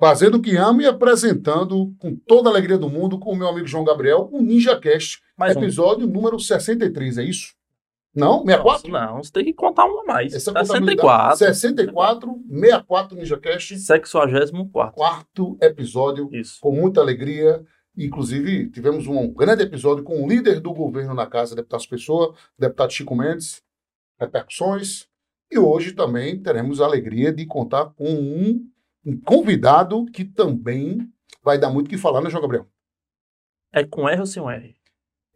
Fazendo o que ama e apresentando com toda a alegria do mundo com o meu amigo João Gabriel, o Ninja Cast, Mais um. episódio número 63, é isso? Não? 64? Não, você tem que contar uma a mais. Essa 64. 64, 64 Ninja Cast, 64. quarto episódio, Isso. com muita alegria. Inclusive, tivemos um grande episódio com o líder do governo na casa, deputado Pessoa, deputado Chico Mendes, repercussões. E hoje também teremos a alegria de contar com um, um convidado que também vai dar muito o que falar, né, João Gabriel? É com R ou sem um R?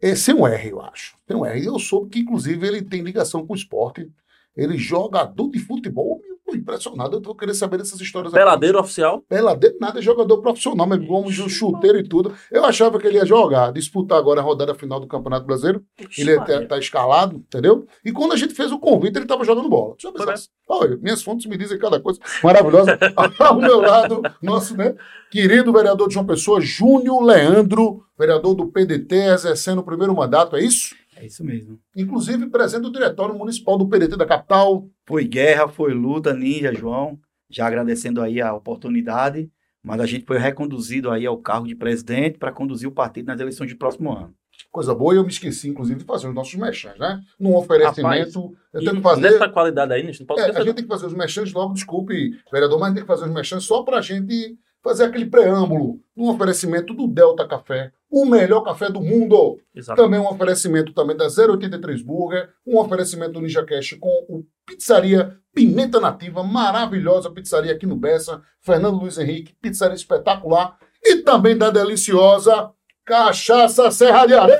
É um R, eu acho. Tem um R. Eu soube que, inclusive, ele tem ligação com o esporte. Ele é jogador de futebol. Eu impressionado. Eu tô querendo saber dessas histórias. aqui. Peladeiro oficial? Peladeiro nada, é jogador profissional, mas como um chuteiro e tudo. Eu achava que ele ia jogar, disputar agora a rodada final do Campeonato Brasileiro. Ele Maria. tá, tá escalado, entendeu? E quando a gente fez o convite, ele tava jogando bola. Deixa eu. Olha, minhas fontes me dizem cada coisa maravilhosa. Ao meu lado, nosso né, querido vereador de João Pessoa, Júnior Leandro, vereador do PDT, exercendo o primeiro mandato, é isso? É isso mesmo. Inclusive, presente do Diretório Municipal do PDT da capital. Foi guerra, foi luta, Ninja, João. Já agradecendo aí a oportunidade, mas a gente foi reconduzido aí ao cargo de presidente para conduzir o partido nas eleições de próximo ano. Coisa boa, e eu me esqueci, inclusive, de fazer os nossos mechãs, né? Num oferecimento, eu E tenho que fazer. Nessa qualidade aí, a gente não pode É, a gente tem que fazer os mechãs logo, desculpe, vereador, mas tem que fazer os mechãs só para a gente fazer aquele preâmbulo num oferecimento do Delta Café, o melhor café do mundo. Exato. Também um oferecimento também da 083 Burger, um oferecimento do Ninja Cash com o Pizzaria Pimenta Nativa, maravilhosa pizzaria aqui no Bessa, Fernando Luiz Henrique, pizzaria espetacular, e também da deliciosa Cachaça Serra de Areia.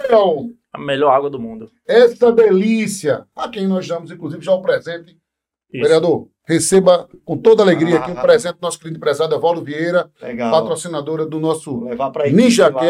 A melhor água do mundo. Essa delícia, a quem nós damos, inclusive, já o presente. Isso. Vereador, receba com toda alegria aqui um Ah. presente do nosso querido empresário Evaldo Vieira, Legal. patrocinadora do nosso Vou levar para Ninja lá,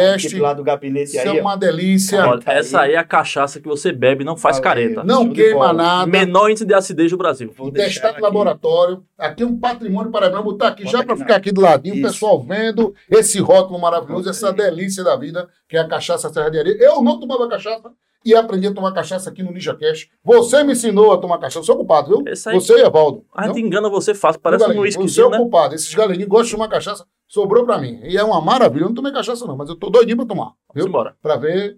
lá do gabinete Isso aí. é uma delícia. Olha, essa aí é a cachaça que você bebe não faz Valeu. careta. Não queima nada. Menor índice de acidez do Brasil. Vou deixar Testado laboratório. Aqui é um patrimônio paraibano. Vou botar aqui Bota já para ficar aqui do ladinho, o pessoal vendo esse rótulo maravilhoso, Bota essa aí. delícia da vida, que é a cachaça Serra de Areia. Eu não tomava cachaça e aprendi a tomar cachaça aqui no Ninja Cash. Você me ensinou a tomar cachaça. Sou culpado, viu? Aí- Você e Evaldo. A Não? gente engana você fácil, parece um Galeguinho, Você é o né? culpado. Esses galeguinhos gostam de tomar cachaça. Sobrou pra mim. E é uma maravilha. Eu não tomei cachaça, não, mas eu tô doidinho pra tomar. Vamos Viu? embora. Pra ver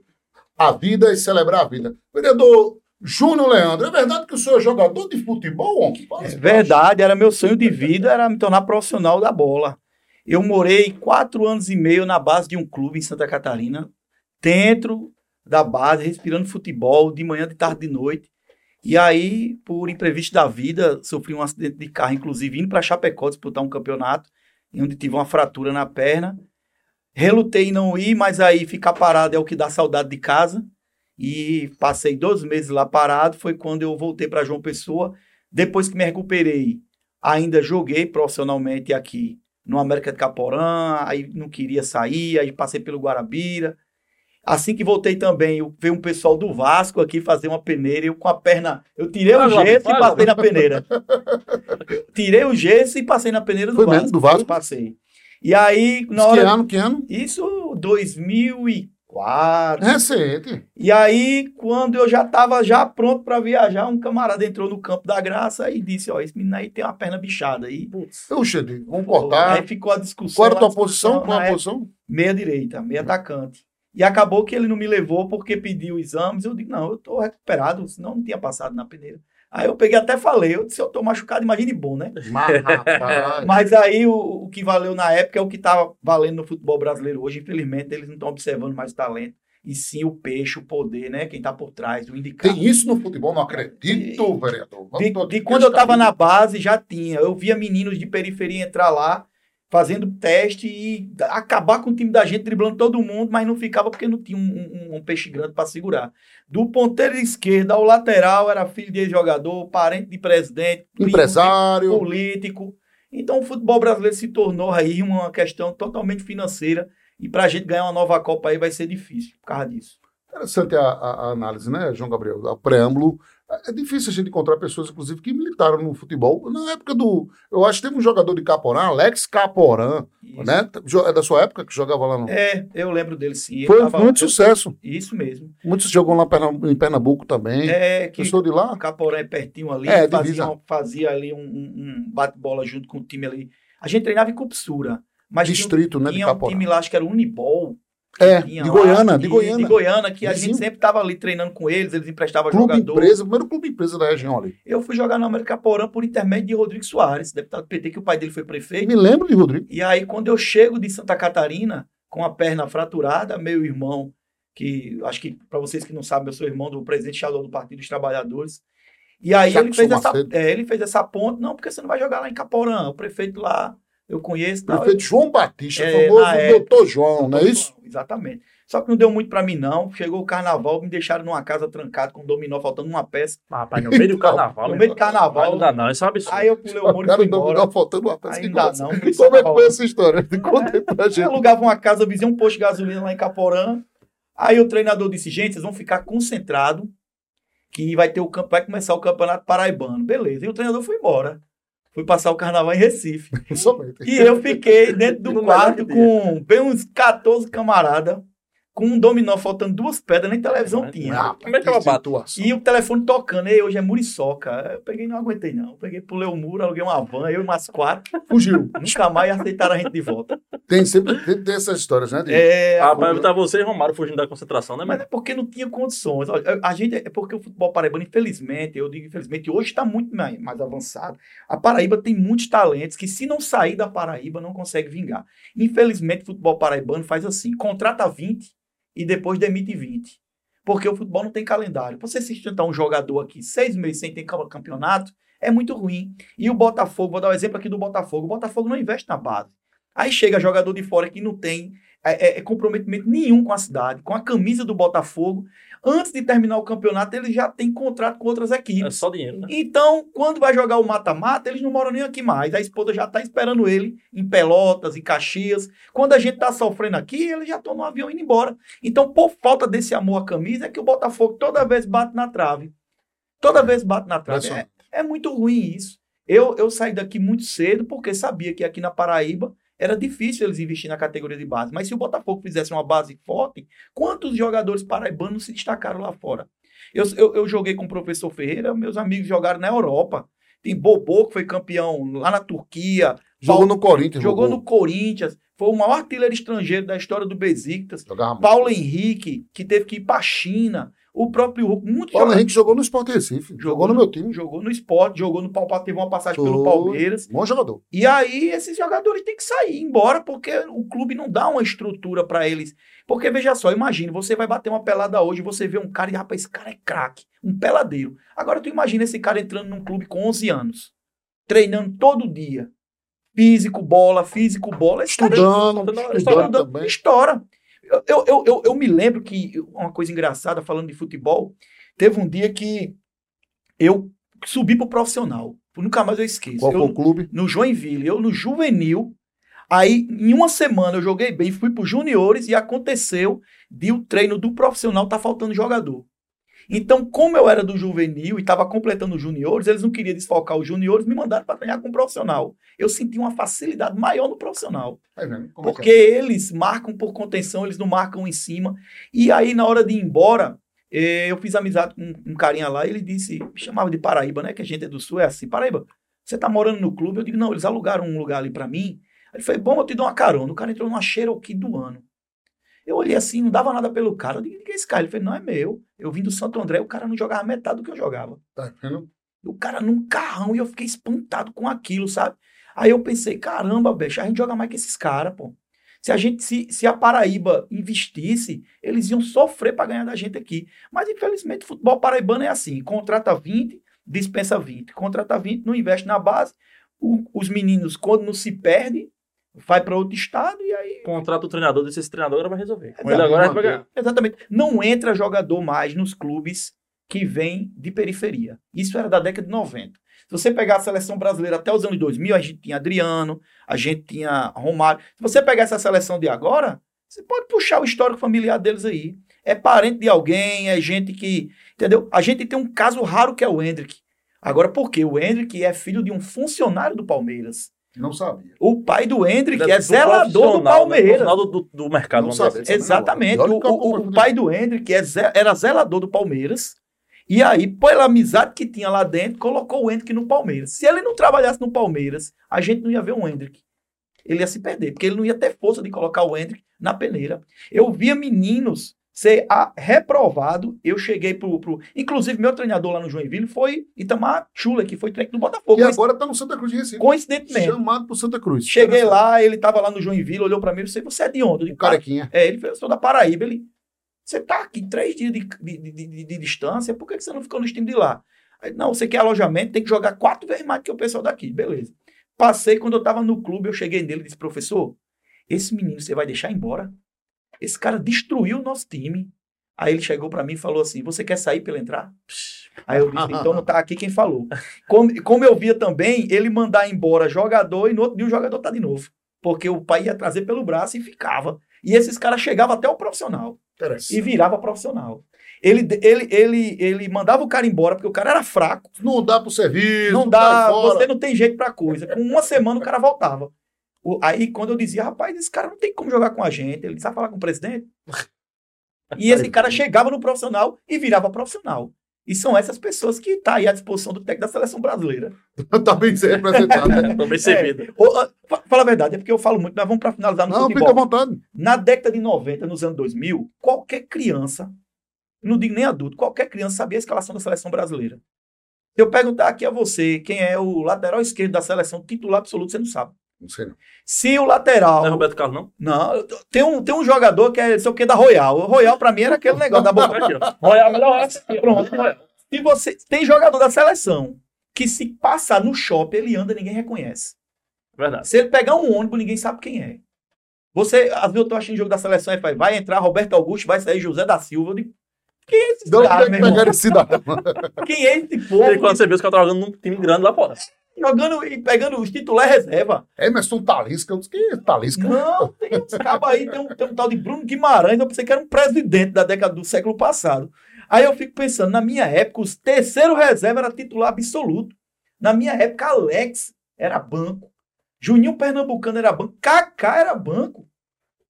a vida e celebrar a vida. Vereador Júnior Leandro, é verdade que o senhor é jogador de futebol, homem? Fala É verdade, era meu sonho de vida, era me tornar profissional da bola. Eu morei quatro anos e meio na base de um clube em Santa Catarina, dentro da base, respirando futebol, de manhã, de tarde, de noite. E aí, por imprevisto da vida, sofri um acidente de carro, inclusive indo para Chapecó disputar um campeonato, onde tive uma fratura na perna. Relutei em não ir, mas aí ficar parado é o que dá saudade de casa. E passei dois meses lá parado. Foi quando eu voltei para João Pessoa. Depois que me recuperei, ainda joguei profissionalmente aqui no América de Caporã. Aí não queria sair, aí passei pelo Guarabira. Assim que voltei também, eu- veio um pessoal do Vasco aqui fazer uma peneira. Eu com a perna. Eu tirei o gesso e passei na peneira. tirei o gesso e passei na peneira do Foi Vasco. mesmo, do Vasco? Passei. E aí, na Que hora. ano, que ano? Isso 2004. Recente. E aí, quando eu já estava já pronto para viajar, um camarada entrou no Campo da Graça e disse: Ó, esse menino aí tem uma perna bichada aí. Puxa, vamos cortar. Aí ficou a discussão. Qual era a tua posição? Qual a posição? Meia direita, meia atacante. E acabou que ele não me levou porque pediu exames. Eu digo: Não, eu tô recuperado, senão não tinha passado na peneira. Aí eu peguei até falei: Eu disse: Eu tô machucado, imagine bom, né? Mas, aí o, o que valeu na época é o que estava valendo no futebol brasileiro hoje. Infelizmente, eles não estão observando mais o talento. E sim o peixe, o poder, né? Quem está por trás, o indicado. Tem isso no futebol? Não acredito, vereador. Vamos De, de quando eu estava na base, já tinha. Eu via meninos de periferia entrar lá, fazendo teste e acabar com o time da gente, driblando todo mundo, mas não ficava porque não tinha um, um- um peixe grande para segurar. Do ponteiro esquerdo ao lateral, era filho de jogador, parente de presidente, primo de Empresário. político. Então o futebol brasileiro se tornou aí uma questão totalmente financeira. E para a gente ganhar uma nova Copa aí vai ser difícil por causa disso. Interessante a, a- a análise, né, João Gabriel? O preâmbulo. É difícil a gente encontrar pessoas, inclusive, que militaram no futebol. Na época do. Eu acho que teve um jogador de Caporã, Alex Caporã, Isso. né? É da sua época que jogava lá no. É, eu lembro dele sim. Foi tava- muito sucesso. Isso mesmo. Muitos jogam lá em Pernambuco também. É, que Eu sou de lá. o Caporé é pertinho ali, É, fazia, fazia ali um, um- bate-bola junto com o time ali. A gente treinava em Cupsura. Mas tinha, Distrito, né? De tinha um Caporá. time lá, acho que era o Unibol. É, de lá, Goiânia, de que- Goiânia. De Goiânia, que a Vizinho. gente sempre tava ali treinando com eles, eles emprestavam Clube jogador. Empresa, primeiro clube empresa da região ali. Eu fui jogar no América Porã por intermédio de Rodrigo Soares, deputado do PT, que o pai dele foi prefeito. Me lembro de Rodrigo. E aí, quando eu chego de Santa Catarina, com a perna fraturada, meu irmão, que acho que, para vocês que não sabem, eu sou irmão do presidente estadual do Partido dos Trabalhadores. E aí ele fez, essa, é, ele fez essa ponte, não, porque você não vai jogar lá em Caporã, o prefeito lá, eu conheço. tal. Prefeito João Batista, É, famoso época. doutor João, não é isso? Exatamente. Só que não deu muito pra mim, não. Chegou o carnaval, me deixaram numa casa trancada com dominó, faltando uma peça. Ah, Rapaz, no meio do carnaval. No meio do carnaval. Não dá não, isso é um absurdo. Aí eu pulei o muro e fui não embora. tá faltando uma peça Ainda não. Como é que foi essa história? Conta aí pra Eu gente. alugava uma casa, vizinha um posto de gasolina lá em Caporã. Aí o treinador disse, gente, vocês vão ficar concentrados que vai ter o campo, vai começar o campeonato paraibano. Beleza. E o treinador foi embora. Fui passar o carnaval em Recife. E eu fiquei dentro do quarto com bem uns 14 camaradas, com um dominó faltando duas pedras, nem televisão Mas- tinha. Ah, Como é que eu bato? situação. E o telefone tocando, ei, hoje é muriçoca. Eu peguei e não aguentei, não. Eu peguei, pulei o muro, aluguei uma van, eu e umas quatro. Fugiu. Nunca mais aceitaram a gente de volta. Tem sempre tem, tem essas histórias, né? de- É, Rapaz, tá você e Romário fugindo da concentração, né, Mas é porque não tinha condições. A gente, é porque o futebol paraibano, infelizmente, eu digo infelizmente, hoje está muito mais, mais avançado. A Paraíba tem muitos talentos que, se não sair da Paraíba, não consegue vingar. Infelizmente, o futebol paraibano faz assim: contrata 20 e depois demite 20. Porque o futebol não tem calendário. Você sustentar um jogador aqui seis meses sem ter cam- campeonato, é muito ruim. E o Botafogo, vou dar um exemplo aqui do Botafogo: o Botafogo não investe na base. Aí chega jogador de fora que não tem é, é, é comprometimento nenhum com a cidade, com a camisa do Botafogo. Antes de terminar o campeonato, ele já tem contrato com outras É equipes. só dinheiro, né? Então, quando vai jogar o mata-mata, eles não moram nem aqui mais. A esposa já está esperando ele em Pelotas, em Caxias. Quando a gente está sofrendo aqui, eles já estão no avião indo embora. Então, por falta desse amor à camisa, é que o Botafogo toda vez bate na trave. Toda vez bate na trave. É, é muito ruim isso. Eu, eu saí daqui muito cedo porque sabia que aqui na Paraíba era difícil eles investir na categoria de base. Mas se o Botafogo fizesse uma base forte, quantos jogadores paraibanos se destacaram lá fora? Eu, eu, eu joguei com o professor Ferreira, meus amigos jogaram na Europa. Tem Bobô, que foi campeão lá na Turquia, Jogou no Corinthians. jogou no Corinthians, foi o maior artilheiro estrangeiro da história do Besiktas. Paulo Henrique, que teve que ir para a China. O próprio muito Paulo jogador- Henrique jogou no Sport Recife. Jogou, no meu time. Jogou no esporte, jogou no Palpa, teve uma passagem pelo Foi. Palmeiras. Bom jogador. E aí esses jogadores têm que sair, embora, porque o clube não dá uma estrutura para eles. Porque veja só, imagine, você vai bater uma pelada hoje, você vê um cara e, rapaz, esse cara é craque, um peladeiro. Agora tu imagina esse cara entrando num clube com 11 anos, treinando todo dia. Físico, bola, físico, bola. Estudando, Estudando, estudando estoura, também. estoura. Eu, eu, eu, eu, me lembro que uma coisa engraçada, falando de futebol, teve um dia que eu subi pro profissional. Nunca mais eu esqueço. Qual foi o clube? no Joinville, eu no juvenil. Aí, em uma semana, eu joguei bem, fui para juniores e aconteceu de o treino do profissional tá faltando jogador. Então, como eu era do juvenil e estava completando os juniores, eles não queriam desfocar os juniores, me mandaram para treinar com o profissional. Eu senti uma facilidade maior no profissional. Tá é que Porque é? eles marcam por contenção, eles não marcam em cima. E aí, na hora de ir embora, eh, eu fiz amizade com um carinha lá e ele disse, me chamava de Paraíba, né? Que a gente é do Sul, é assim, Paraíba, você tá morando no clube? Eu digo, não, eles alugaram um lugar ali pra mim. Ele falou, bom, eu te dou uma carona. O cara entrou numa Cherokee do ano. Eu olhei assim, não dava nada pelo cara. Eu digo, que é esse cara? Ele falou, não, é meu. Eu vim do Santo André, o cara não jogava metade do que eu jogava. Tá vendo? O cara num carrão e eu fiquei espantado com aquilo, sabe? Aí eu pensei, caramba, bicho, a gente joga mais que esses caras, pô. Se a gente, se, se a Paraíba investisse, eles iam sofrer para ganhar da gente aqui. Mas infelizmente o futebol paraibano é assim: contrata 20, dispensa 20. Contrata 20, não investe na base. O- os meninos, quando não se perde, vai para outro estado e aí. Contrata o treinador, desse esse treinador agora vai resolver. Ele agora vai ganhar. Exatamente. Não entra jogador mais nos clubes que vêm de periferia. Isso era da década de 90. Se você pegar a seleção brasileira até os anos 2000, a gente tinha Adriano, a gente tinha Romário. Se você pegar essa seleção de agora, você pode puxar o histórico familiar deles aí. É parente de alguém, é gente que. Entendeu? A gente tem um caso raro que é o Hendrick. Agora, por quê? O Hendrick é filho de um funcionário do Palmeiras. Não sabia. O pai do Hendrick é Do zelador do né? Palmeiras. Profissional do, do, do mercado, Não assim. Exatamente. O, o- o pai do Hendrick é ze- era zelador do Palmeiras. E aí, pela amizade que tinha lá dentro, colocou o Hendrick no Palmeiras. Se ele não trabalhasse no Palmeiras, a gente não ia ver um Hendrick. ele ia se perder, porque ele não ia ter força de colocar o Hendrick na peneira. Eu via meninos ser a- reprovado, eu cheguei pro, pro... Inclusive, meu treinador lá no Joinville foi Itamar Chula, que foi técnico do Botafogo. E agora tá no Santa Cruz de Recife. Coincidentemente. Chamado pro Santa Cruz. Cheguei lá, ele tava lá no Joinville, olhou pra mim e disse, você é de onde? Digo, "Cara, carequinha. é, ele falou, eu sou da Paraíba. Ele, você tá aqui três dias de, de, de- de- distância, por que você não ficou no time de lá? Aí, não, você quer alojamento, tem que jogar quatro vezes mais que o pessoal daqui. Beleza. Passei, quando eu tava no clube, eu cheguei nele e disse, professor, esse menino você vai deixar embora? Esse cara destruiu o nosso time. Aí ele chegou pra mim e falou assim, você quer sair pra ele entrar? Aí eu disse, então não tá aqui quem falou. Como, como eu via também, ele mandar embora jogador e no outro dia o jogador tá de novo. Porque o pai ia trazer pelo braço e ficava. E esses caras chegavam até o profissional e virava profissional. Ele, ele, ele, ele mandava o cara embora porque o cara era fraco. Não dá pro serviço. Não dá, você não tem jeito pra coisa. Com uma semana o cara voltava. O- aí quando eu dizia, rapaz, esse cara não tem como jogar com a gente, ele sabe falar com o presidente. E esse cara chegava no profissional e virava profissional. E são essas pessoas que tá aí à disposição do técnico da seleção brasileira. tá bem representado. né? Tô bem servido. Fa- Fala a verdade, é porque eu falo muito, mas vamos pra finalizar no Não, futebol. fica à vontade. Na década de 90, nos anos 2000, qualquer criança, não digo nem adulto, qualquer criança sabia a escalação da seleção brasileira. Se eu perguntar aqui a você quem é o lateral esquerdo da seleção titular absoluto, você não sabe. Não sei não. Se o lateral. Não é Roberto Carlos, não? Não, tem um, tem um jogador que é sei o que da Royal. O Royal, pra mim, era aquele negócio da boca. Royal, melhor. Pronto. Se você tem jogador da seleção que se passar no shopping, ele anda, ninguém reconhece. Verdade. Se ele pegar um ônibus, ninguém sabe quem é. Você, às vezes eu tô achando jogo da seleção e faz, vai entrar Roberto Augusto, vai sair José da Silva. Eu digo, quem é esse cara, meu que irmão? Quem é esse E povo quando você vê os caras jogando num time grande lá fora. Jogando e pegando os titulares reserva? Emerson Talisca. Eu disse, quem é Talisca? Não, tem uns cabos aí, tem um, tem um tal de Bruno Guimarães, eu pensei que era um presidente da década do século passado. Aí eu fico pensando, na minha época, os terceiro reserva era titular absoluto. Na minha época, Alex era banco. Juninho Pernambucano era banco. Kaká era banco.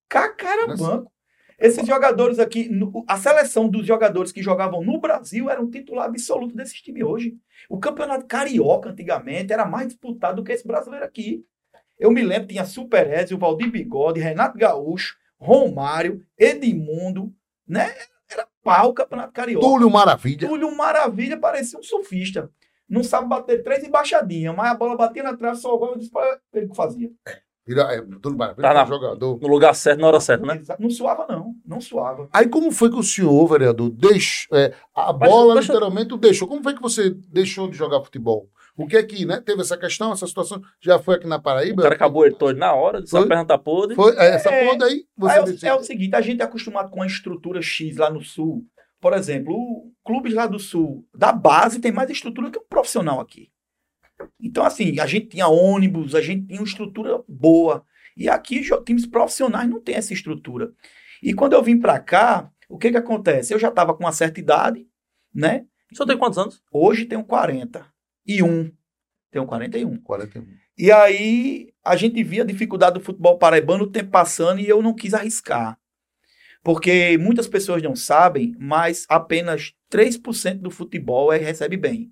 Kaká era banco. Esses jogadores aqui, a seleção dos jogadores que jogavam no Brasil era um titular absoluto desses times hoje. O campeonato carioca, antigamente, era mais disputado do que esse brasileiro aqui. Eu me lembro, tinha Super Ezio, Valdir Bigode, Renato Gaúcho, Romário, Edmundo, né? Era pau o campeonato carioca. Túlio Maravilha. Túlio Maravilha parecia um surfista. Não sabe bater três embaixadinhas, mas a bola batia na trave, só o gol, eu disse pra ele que fazia. É, Tá na- jogador. No lugar certo, na hora certa, né? Não suava, não. Não suava. Aí como foi que o senhor, vereador, deixou, é, a Mas bola deixa- literalmente o deixou? Como foi que você deixou de jogar futebol? O que é que, né? Teve essa questão, essa situação? Já foi aqui na O Paraíba? cara acabou ele todo na hora, disse Foi? a perna tá podre. Foi, é, essa É. você Aí é, o- é o seguinte, a gente é acostumado com a estrutura X lá no Sul. Por exemplo, o clubes lá do Sul, da base, tem mais estrutura que um profissional aqui. Então, assim, a gente tinha ônibus, a gente tinha uma estrutura boa. E aqui, times profissionais não têm essa estrutura. E quando eu vim pra cá, o que que acontece? Eu já estava com uma certa idade, né? O senhor tem quantos anos? Hoje tenho 40. E um. Tenho 41. 41. E aí a gente via a dificuldade do futebol paraibano o tempo passando e eu não quis arriscar. Porque muitas pessoas não sabem, mas apenas 3% do futebol é, recebe bem.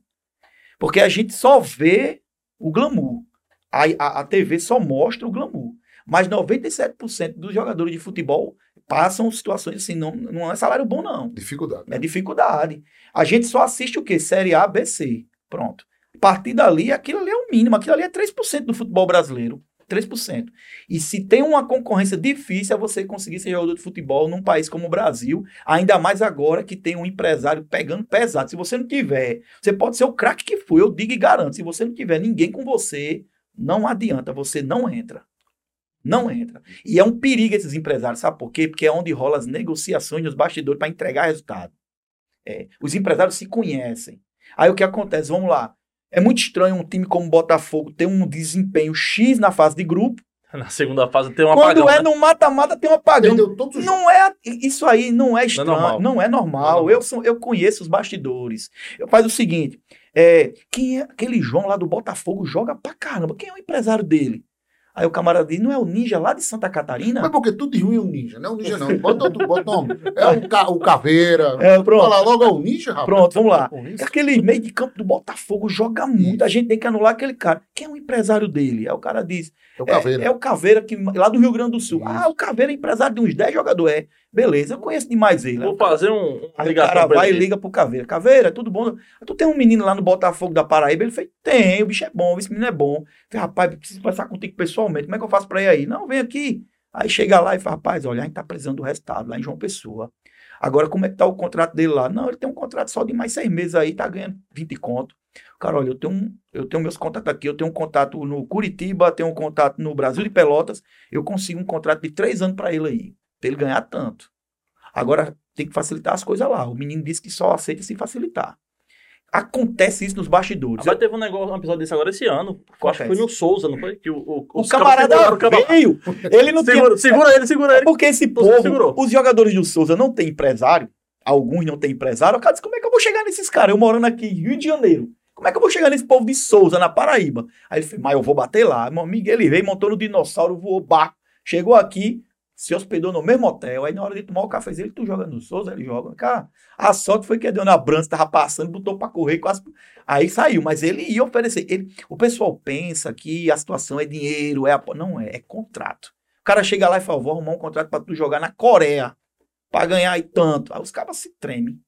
Porque a gente só vê o glamour. A, a, a TV só mostra o glamour. Mas 97% dos jogadores de futebol passam situações assim, não, não é salário bom, não. Dificuldade. É dificuldade. A gente só assiste o quê? Série A, B, C. Pronto. A partir dali, aquilo ali é o mínimo. Aquilo ali é 3% do futebol brasileiro. 3%. E se tem uma concorrência difícil é você conseguir ser jogador de futebol num país como o Brasil, ainda mais agora que tem um empresário pegando pesado. Se você não tiver, você pode ser o craque que for, eu digo e garanto. Se você não tiver ninguém com você, não adianta, você não entra. Não entra. E é um perigo esses empresários, sabe por quê? Porque é onde rola as negociações nos bastidores para entregar resultado. É, os empresários se conhecem. Aí o que acontece? Vamos lá. É muito estranho um time como o Botafogo ter um desempenho X na fase de grupo. Na segunda fase tem um Quando apagão. é né? no mata-mata tem um apagão. Não é isso aí não é estranho, normal. não é normal. Não é normal. Eu sou, eu conheço os bastidores. Eu faz o seguinte, é, quem é aquele João lá do Botafogo joga pra caramba. Quem é o empresário dele? Aí o camarada diz, não é o ninja lá de Santa Catarina? Mas porque tudo de ruim é um ninja, não é um ninja não. Bota bota nome. É o, ca, o caveira. É, pronto. Fala logo é um ninja, rapaz. Pronto, vamos lá. É Aquele meio de campo do Botafogo joga muito. A gente tem que anular aquele cara. Quem é o empresário dele? Aí o cara diz, É o caveira. É, é o Caveira, que, lá do Rio Grande do Sul. Isso. Ah, o Caveira é empresário de uns 10 jogadores. É. Beleza, eu conheço demais ele. Vou fazer um, Aí o cara vai e ele. liga pro Caveira. Caveira, tudo bom? Tu tem um menino lá no Botafogo da Paraíba? Ele fez, tem, o bicho é bom, esse menino é bom. Falei, rapaz, preciso conversar contigo pessoalmente. Como é que eu faço pra ir aí? Não, vem aqui. Aí chega lá e fala, rapaz, olha, a gente tá precisando do resultado lá em João Pessoa. Agora, como é que tá o contrato dele lá? Não, ele tem um contrato só de mais seis meses aí, tá ganhando 20 conto. Cara, olha, eu tenho, um, eu tenho meus contatos aqui, eu tenho um contato no Curitiba, tenho um contato no Brasil de Pelotas, eu consigo um contrato de três anos pra ele aí, pra ele ganhar tanto. Agora, tem que facilitar as coisas lá. O menino disse que só aceita se facilitar. Acontece isso nos bastidores. Mas teve um negócio, um episódio desse agora esse ano. Eu acho que foi no Souza, não foi? Que o, o, O camarada veio, ele não tinha Segura, segura ele, segura É ele. porque esse povo, segurou. os jogadores do Souza não têm empresário, alguns não têm empresário. O cara disse, como é que eu vou chegar nesses caras? Eu morando aqui em Rio de Janeiro. Como é que eu vou chegar nesse povo de Souza, na Paraíba? Aí ele falou, mas eu vou bater lá. Meu amigo, ele veio, montou no dinossauro, voou barco. Chegou aqui, se hospedou no mesmo hotel. Aí na hora de tomar o cafezinho, ele, tu joga no Souza? Ele joga. Cara, a sorte foi que a Dona Branca tava passando, botou pra correr, quase... Aí saiu, mas ele ia oferecer. Ele, o pessoal pensa que a situação é dinheiro, é apo- não é, é contrato. O cara chega lá e fala, vou arrumar um contrato pra tu jogar na Coreia, pra ganhar aí tanto. Aí os caras se tremem.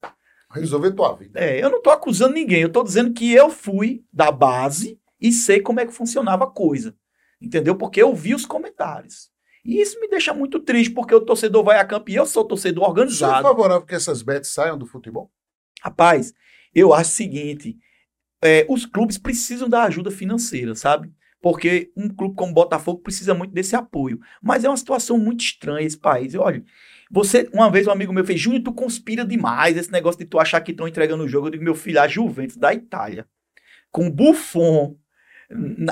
Resolver tua vida. É, eu não tô acusando ninguém, eu tô dizendo que eu fui da base e sei como é que funcionava a coisa. Entendeu? Porque eu vi os comentários. E isso me deixa muito triste, porque o torcedor vai a campo e eu sou torcedor Você é organizado. favorável que essas bets saiam do futebol? Rapaz, eu acho o seguinte: é, os clubes precisam da ajuda financeira, sabe? Porque um clube como o Botafogo precisa muito desse apoio. Mas é uma situação muito estranha esse país. E, Olha, você, uma vez um amigo meu fez, Júnior, tu conspira demais esse negócio de tu achar que estão entregando o jogo. Eu digo, meu filho, a Juventus da Itália, com Buffon,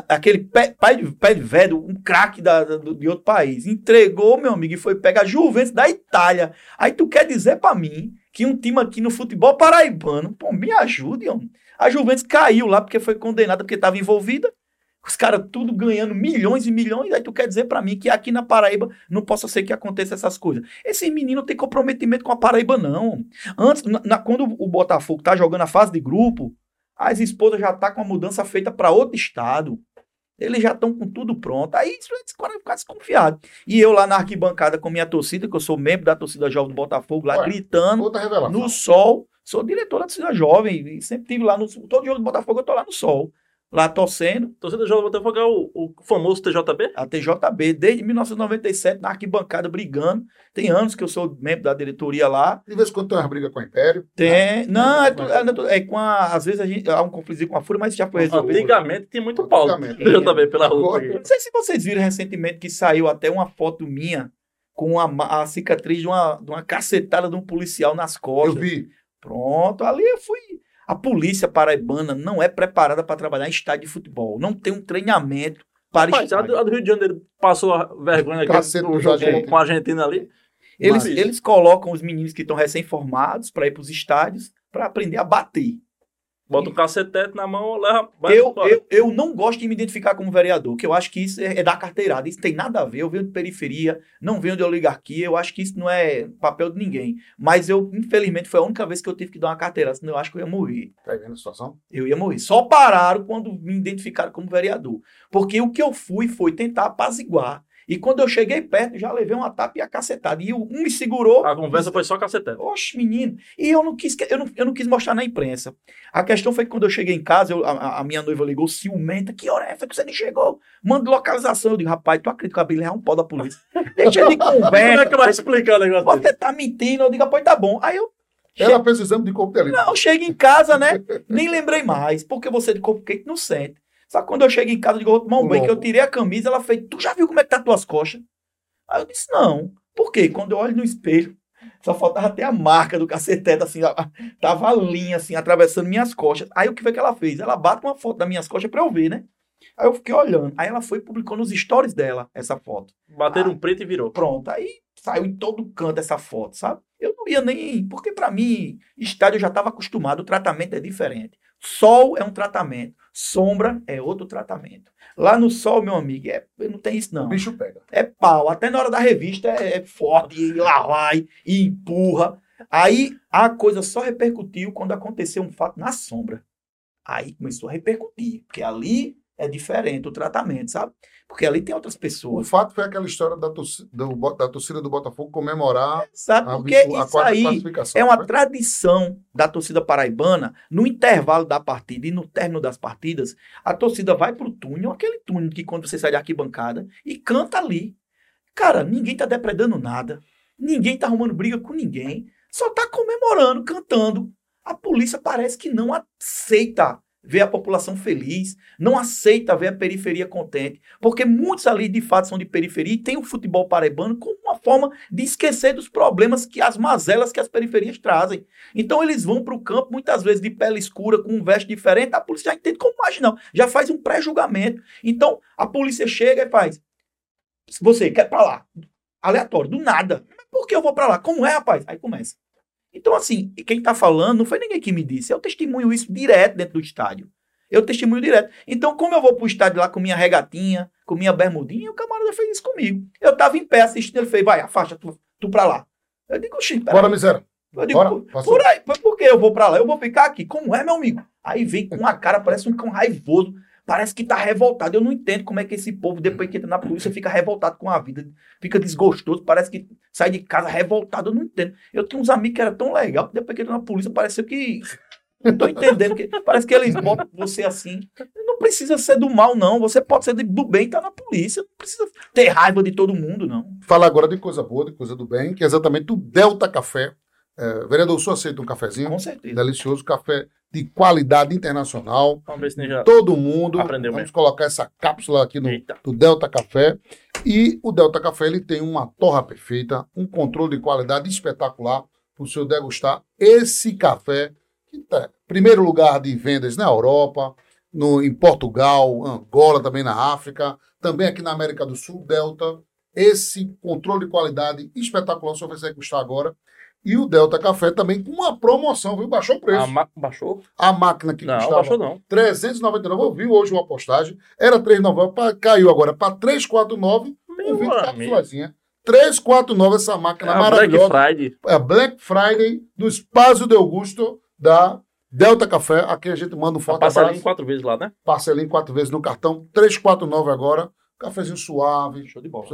aquele pé, pai de, pé de velho, um craque de outro país, entregou, meu amigo, e foi pegar a Juventus da Itália. Aí tu quer dizer pra mim que um time aqui no futebol paraibano, pô, me ajude, homem. A Juventus caiu lá porque foi condenada porque estava envolvida. Os caras tudo ganhando milhões e milhões. Aí tu quer dizer pra mim que aqui na Paraíba não possa ser que aconteça essas coisas. Esse menino tem comprometimento com a Paraíba, não. Antes, na- na- quando o Botafogo tá jogando a fase de grupo, as esposas já tá com a mudança feita para outro estado. Eles já estão com tudo pronto. Aí isso eles podem ficar desconfiados. E eu lá na arquibancada com minha torcida, que eu sou membro da torcida jovem do Botafogo, lá Ué, gritando no sol. Sou diretor da torcida jovem e sempre tive lá no todo jogo do Botafogo eu tô lá no sol, lá torcendo Torcida do Botafogo é o, o famoso TJB? a TJB desde 1997 na arquibancada brigando. Tem anos que eu sou membro da diretoria lá. De vez em quando tem umas brigas com o Império. Tem, não, é, é, é é com a, às vezes a gente há um conflitozinho com a Fúria, mas já foi resolvido. Antigamente tinha muito pau. TJB pela rua. Não sei se vocês viram recentemente que saiu até uma foto minha com a, a cicatriz de uma, de uma cacetada de um policial nas Eu costas. vi. Pronto, ali eu fui. A polícia paraibana não é preparada para trabalhar em estádio de futebol. Não tem um treinamento para a, estádio. do- a do Rio de Janeiro passou a vergonha aqui no do jogo Jorge com, com a Argentina ali. Eles, Mas- eles colocam os meninos que estão recém-formados para ir para os estádios para aprender a bater. Bota o cacetete na mão, leva. vai Eu, eu, eu não gosto de me identificar como vereador, que eu acho que isso é, é da carteirada. Isso tem nada a ver. Eu venho de periferia, não venho de oligarquia. Eu acho que isso não é papel de ninguém. Mas eu, infelizmente, foi a única vez que eu tive que dar uma carteirada, senão eu acho que eu ia morrer. Tá vendo a situação? Eu ia morrer. Só pararam quando me identificaram como vereador. Porque o que eu fui foi tentar apaziguar. E quando eu cheguei perto, já levei uma tapa e a cacetada. E um me segurou. A conversa foi só cacetete. Oxe, menino. E eu não quis, eu não, eu não quis mostrar na imprensa. A questão foi que quando eu cheguei em casa, eu- a, a minha noiva ligou ciumenta. Que hora é essa que você nem chegou? Manda localização. Eu digo, rapaz, tu acredita que a Bíblia é um pau da polícia? Deixa de Como é conversa. que vai explicar o negócio? Você tá mentindo. Eu digo, rapaz, tá bom. Aí eu Ela fez o exame de corpo dele. não, chego em casa, né? Nem lembrei mais, porque você de corpo quente não sente. Só que quando eu chego em casa, eu digo, vou tomar um banho, que eu tirei a camisa, ela fez, tu já viu como é que tá tuas costas? Aí eu disse, não. Por quê? Quando eu olho no espelho, só faltava até a marca do cacetete, assim, tava a linha, assim, atravessando minhas costas. Aí o que foi que ela fez? Ela bate uma foto das minhas costas pra eu ver, né? Aí eu fiquei olhando. Aí ela foi e publicou nos stories dela essa foto. Bateram um preto e virou. Pronto, aí saiu em todo canto essa foto, sabe? Eu não ia nem. Porque pra mim, estádio eu já estava acostumado, o tratamento é diferente. Sol é um tratamento, sombra é outro tratamento. Lá no sol, meu amigo, é, não tem isso não. O bicho pega. É pau. Até na hora da revista é, é forte, e lá vai, e empurra. Aí a coisa só repercutiu quando aconteceu um fato na sombra. Aí começou a repercutir, porque ali é diferente o tratamento, sabe? Porque ali tem outras O pessoas. fato foi aquela história da torcida do, da torcida do Botafogo comemorar Sabe? a, Porque a isso quarta aí é uma né? tradição da torcida paraibana, no intervalo da partida e no término das partidas, a torcida vai pro túnel, aquele túnel que quando você sai da arquibancada, e canta ali. Cara, ninguém tá depredando nada, ninguém tá arrumando briga com ninguém, só tá comemorando, cantando. A polícia parece que não aceita ver a população feliz, não aceita ver a periferia contente, porque muitos ali de fato são de periferia e tem o futebol paraibano como uma forma de esquecer dos problemas que as mazelas que as periferias trazem. Então eles vão para o campo muitas vezes de pele escura, com um veste diferente, a polícia já entende como marginal, já faz um pré-julgamento. Então a polícia chega e faz: você quer para lá, aleatório, do nada. Mas por que eu vou para lá? Como é, rapaz? Aí começa. Então, assim, quem tá falando não foi ninguém que me disse. Eu testemunho isso direto dentro do estádio. Eu testemunho direto. Então, como eu vou pro estádio lá com minha regatinha, com minha bermudinha, o camarada fez isso comigo. Eu tava em pé assistindo, ele fez, vai, afasta tu, tu pra lá. Eu digo, "Oxi, peraí." Bora, miséria. Eu digo, Bora. por, aí, por que eu vou pra lá? Eu vou ficar aqui. Como é, meu amigo? Aí vem com uma cara, parece um cão raivoso. Parece que tá revoltado. Eu não entendo como é que esse povo, depois que entra na polícia, fica revoltado com a vida. Fica desgostoso. Parece que sai de casa revoltado. Eu não entendo. Eu tinha uns amigos que era tão legal, que depois que entra na polícia, pareceu que. Não tô entendendo. Que, parece que eles botam você assim. Não precisa ser do mal, não. Você pode ser do bem e tá na polícia. Não precisa ter raiva de todo mundo, não. Falar agora de coisa boa, de coisa do bem, que é exatamente o Delta Café. É, vereador, o senhor aceita um cafezinho? Com certeza. Delicioso, café de qualidade internacional. Vamos ver se nem já. Todo mundo. Aprendeu Vamos mesmo. colocar essa cápsula aqui no, Eita. do Delta Café. E o Delta Café ele tem uma torra perfeita, um controle de qualidade espetacular para o senhor degustar esse café que tá primeiro lugar de vendas na Europa, no, em Portugal, Angola, também na África, também aqui na América do Sul, Delta. Esse controle de qualidade espetacular, o senhor vai degustar agora. E o Delta Café também com uma promoção, viu? Baixou o preço. A ma- Baixou? A máquina que Não, custava baixou não. 399, eu vi hoje uma postagem, era 399, pa- caiu agora para 349, Meu com 20 amigo. cápsulazinha. 349 essa É máquina a Black maravilhosa. Friday. É a Black Friday do Espaço de Augusto da Delta Café. Aqui a gente manda um forte Passa ali em abraço. quatro vezes lá, né? Parcelinho quatro vezes no cartão. 349 agora. Cafezinho suave. Show de bola.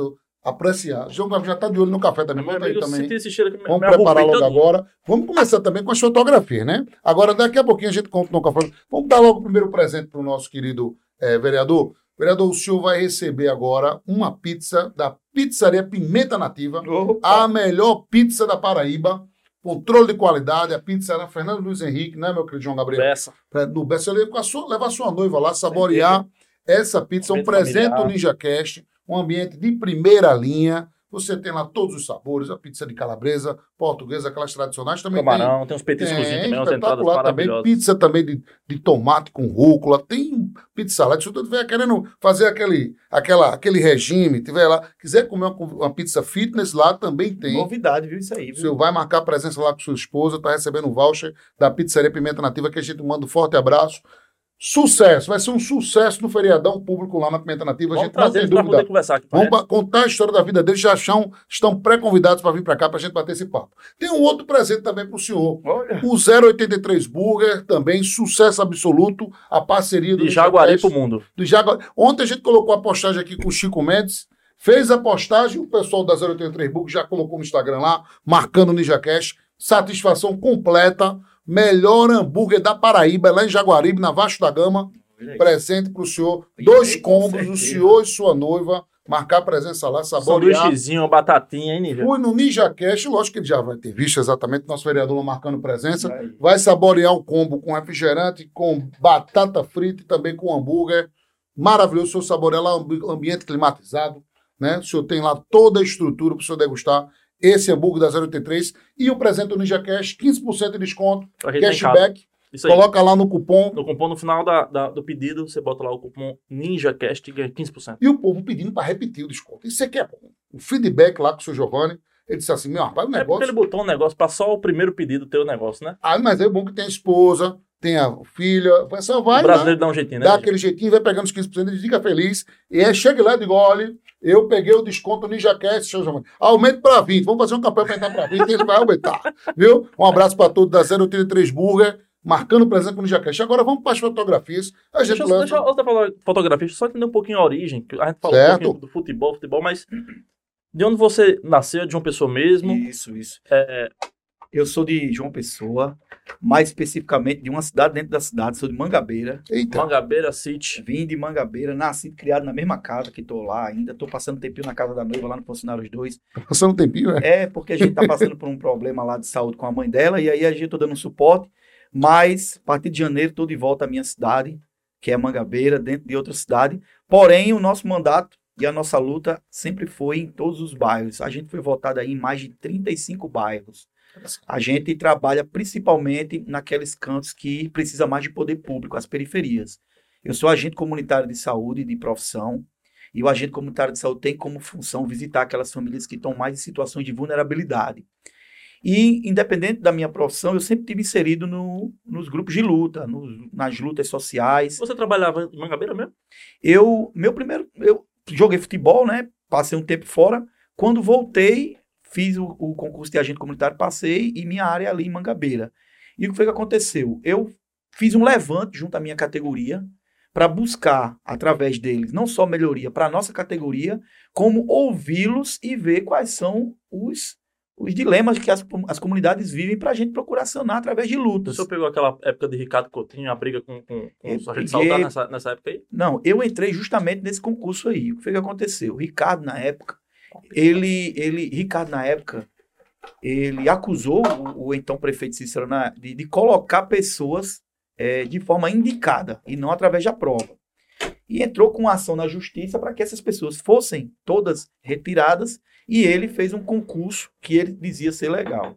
Apreciar. João Gabriel já está de olho no café também. Meu aí amigo, também. esse cheiro aqui. Vamos preparar logo todinho. agora. Vamos começar também com as fotografias, né? Agora, daqui a pouquinho a gente conta no café. Vamos dar logo o primeiro presente para o nosso querido eh, vereador. Vereador, o senhor vai receber agora uma pizza da Pizzaria Pimenta Nativa, a melhor pizza da Paraíba. Controle de qualidade, a pizza era Fernando Luiz Henrique, né, meu querido João Gabriel? Pra- No Bessa, eu levo a sua, levar a sua noiva lá, saborear essa pizza, um presente do familiar. Ninja Cast, um ambiente de primeira linha. Você tem lá todos os sabores, a pizza de calabresa, portuguesa, aquelas tradicionais. Também Camarão, tem uns tem, petiscozinhos tem também, umas entradas também, pizza também de, de tomate com rúcula, tem pizza salada. Se você estiver querendo fazer aquele, aquela, aquele regime, tiver lá, quiser comer uma, uma pizza fitness, lá também tem. Novidade, viu? Isso aí, O viu? senhor vai marcar presença lá com sua esposa, tá recebendo um voucher da Pizzaria Pimenta Nativa, que a gente manda um forte abraço. Sucesso, vai ser um sucesso no feriadão público lá na Pimenta Nativa. a Vamos gente não tem dúvida. poder conversar aqui. Vamos a gente. pa- contar a história da vida deles, já acham, estão pré-convidados para vir para cá para a gente bater esse papo. Tem um outro presente também para o senhor. Olha. O 083 Burger, também sucesso absoluto, a parceria do De Jaguari Ninja pro mundo. do Jaguar. Ontem a gente colocou a postagem aqui com o Chico Mendes, fez a postagem, o pessoal da 083 Burger já colocou no Instagram lá, marcando o Ninja Cash, satisfação completa, melhor hambúrguer da Paraíba, lá em Jaguaribe, na Vasco da Gama, presente para o senhor, dois combos, o senhor e sua noiva, marcar presença lá, saborear. Sanduíchezinho, batatinha, hein, nível? Fui no Ninja Cash, lógico que ele já vai ter visto exatamente nosso vereador lá marcando presença. Aí. Vai saborear o combo com refrigerante, com batata frita e também com hambúrguer. Maravilhoso. O senhor saboreia lá, ambi- ambiente climatizado. Né? O senhor tem lá toda a estrutura para o senhor degustar esse hambúrguer da 083. E o presente do Ninja Cash, 15% de desconto, casa. cashback. Isso aí. Coloca lá no cupom. No cupom, no final da, da- do pedido, você bota lá o cupom NinjaCast e ganha 15%. E o povo pedindo para repetir o desconto. Isso aqui é bom. O feedback lá com o seu Giovanni. Ele disse assim: meu rapaz, o É porque negócio. ele botou um negócio pra só o primeiro pedido ter o negócio, né? Ah, mas é bom que tem a esposa, tem a filha. Só vai. o brasileiro dá um jeitinho, né? dá aquele jeitinho, vai pegando os 15% e fica feliz. E aí chega lá e digo: olha, eu peguei o desconto NinjaCast, seu João. Aumenta para 20. Vamos fazer um campanha para entrar para 20 e ele vai aumentar. Viu? Um abraço para todos da 033 Burger, marcando presença com o NinjaCast. Agora vamos para as fotografias. A gente Deixa, eu- lança. deixa eu outra fotografia, só entender um pouquinho a origem. que A gente falou Certo. um pouquinho do futebol, futebol, mas de onde você nasceu, de uma pessoa mesmo? Isso, isso. É, Eu sou de João Pessoa, mais especificamente de uma cidade dentro da cidade, sou de Mangabeira. Eita. Mangabeira City. Vim de Mangabeira, nasci e criado na mesma casa que tô lá ainda. Tô passando um tempinho na casa da noiva, lá no Funcionários 2. Passando um tempinho, né? É, porque a gente tá passando por um problema lá de saúde com a mãe dela, e aí a gente tô dando um suporte. Mas, a partir de janeiro, tô de volta à minha cidade, que é Mangabeira, dentro de outra cidade. Porém, o nosso mandato e a nossa luta sempre foi em todos os bairros. A gente foi votado aí em mais de 35 bairros. A gente trabalha principalmente naqueles cantos que precisa mais de poder público, as periferias. Eu sou agente comunitário de saúde de profissão, e o agente comunitário de saúde tem como função visitar aquelas famílias que estão mais em situações de vulnerabilidade. E, independente da minha profissão, eu sempre tive inserido no- nos grupos de luta, nos- nas lutas sociais. Você trabalhava em Mangabeira mesmo? Eu, meu primeiro, eu joguei futebol, né? Passei um tempo fora. Quando voltei, fiz o, o concurso de agente comunitário, passei e minha área é ali em Mangabeira. E o que foi que aconteceu? Eu fiz um levante junto à minha categoria para buscar, através deles, não só melhoria para a nossa categoria, como ouvi-los e ver quais são os, os dilemas que as, as comunidades vivem para a gente procurar sanar através de O lutas. senhor pegou aquela época de Ricardo Coutinho, a briga com, com, com o Sargento Saltar nessa, nessa época aí? Não, eu entrei justamente nesse concurso aí. O que foi que aconteceu? O Ricardo, na época, ele, ele Ricardo, na época, ele acusou o, o então prefeito Cícero na- de, de colocar pessoas eh, de forma indicada e não através da prova. E entrou com ação na justiça para que essas pessoas fossem todas retiradas e ele fez um concurso que ele dizia ser legal.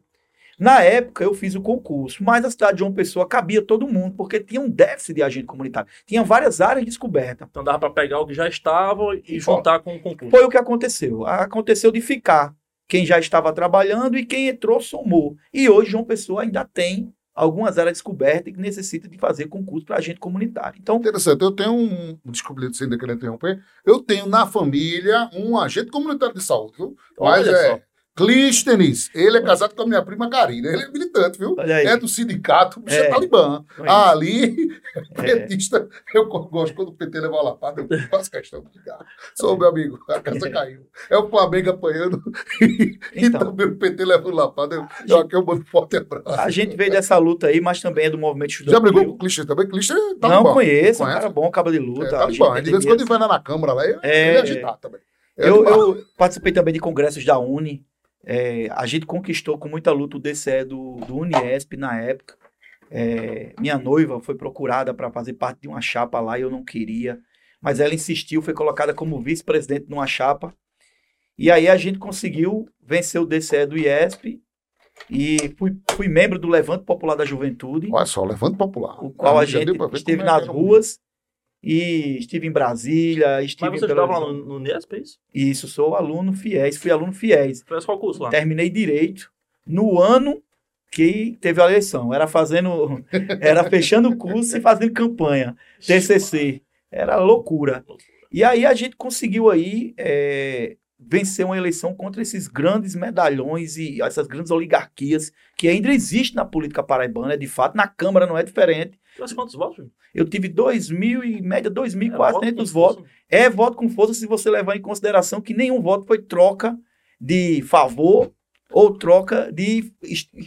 Na época, eu fiz o concurso, mas a cidade de João Pessoa cabia todo mundo, porque tinha um déficit de agente comunitário. Tinha várias áreas descobertas. Então dava pra pegar o que já estava e juntar com o concurso. Foi o que aconteceu. Aconteceu de ficar quem já estava trabalhando e quem entrou somou. E hoje João Pessoa ainda tem algumas áreas descobertas que necessita de fazer concurso para agente comunitário. Então, Interessante. Eu tenho um. Desculpe, sem querer interromper. Eu tenho na família um agente comunitário de saúde, viu? Mas é. só. Clístenes. Ele é casado com a minha prima Karina. Ele é militante, viu? É do sindicato, bicho é É. talibã. Ah, ali, É. petista, eu gosto quando o PT leva a lapada, eu faço questão de ligar. Sou meu amigo, a casa É. caiu. É o Flamengo apanhando e, e Então. também o PT levando lapada. Eu, eu aqui eu mando um forte abraço. A gente veio dessa luta aí, mas também é do movimento estudantil. Já brigou com o Clichê também? Clichê é Não conheço, é um cara bom, cabo de É, luta. talibã. gente De vez em quando ele vai lá na Câmara lá, ele É, é é. agitado também. É Eu, eu participei também de congressos da Uni. É, a gente conquistou com muita luta o DCE do, do Uniesp na época. É, minha noiva foi procurada para fazer parte de uma chapa lá e eu não queria. Mas ela insistiu, foi colocada como vice-presidente numa chapa. E aí a gente conseguiu vencer o DCE do IESP e fui, fui membro do Levante Popular da Juventude, Olha só, levando popular. o qual Ah, a já gente esteve é nas ruas e estive em Brasília, estive Mas você estava lá no, no Niesp, é isso? Isso, sou aluno fiéis, fui aluno fiéis. Fez qual curso lá? Terminei direito no ano que teve a eleição. Era fazendo, era fechando o curso e fazendo campanha, TCC. Era loucura. E aí a gente conseguiu aí é, vencer uma eleição contra esses grandes medalhões e essas grandes oligarquias que ainda existem na política paraibana, de fato, na Câmara não é diferente. Tivesse quantos votos? Eu tive 2 mil e média 2.400 Era voto com votos. É voto com força se você levar em consideração que nenhum voto foi troca de favor ou troca de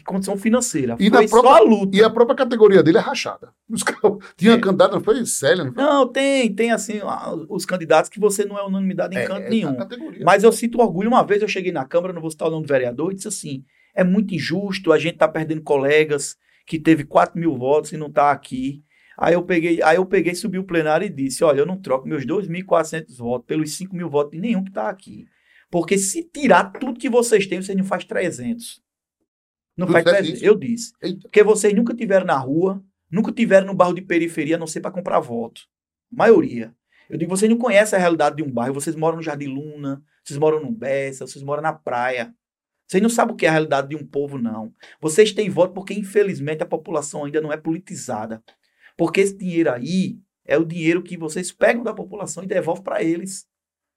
condição financeira. E foi na só própria- a luta. E a própria categoria dele é rachada. Os Tinha É. candidato, não foi Célia, não foi? Não, tem, tem assim, os candidatos que você não é unanimidade em É, canto é nenhum. Mas eu sinto orgulho. Uma vez eu cheguei na Câmara, não vou citar o nome do vereador, e disse assim: é muito injusto, a gente tá perdendo colegas que teve 4 mil votos e não tá aqui. Aí eu peguei, aí eu peguei, subi o plenário e disse: olha, eu não troco meus 2.400 votos pelos 5 mil votos de nenhum que tá aqui. Porque se tirar tudo que vocês têm, vocês não faz 300. Não Tu faz disseste 300. isso? Eu disse. Eita. Porque vocês nunca tiveram na rua, nunca tiveram no bairro de periferia, a não ser para comprar voto. Maioria. Eu digo, vocês não conhecem a realidade de um bairro, vocês moram no Jardim Luna, vocês moram no Bessa, vocês moram na praia. Vocês não sabem o que é a realidade de um povo, não. Vocês têm voto porque, infelizmente, a população ainda não é politizada. Porque esse dinheiro aí é o dinheiro que vocês pegam da população e devolvem para eles.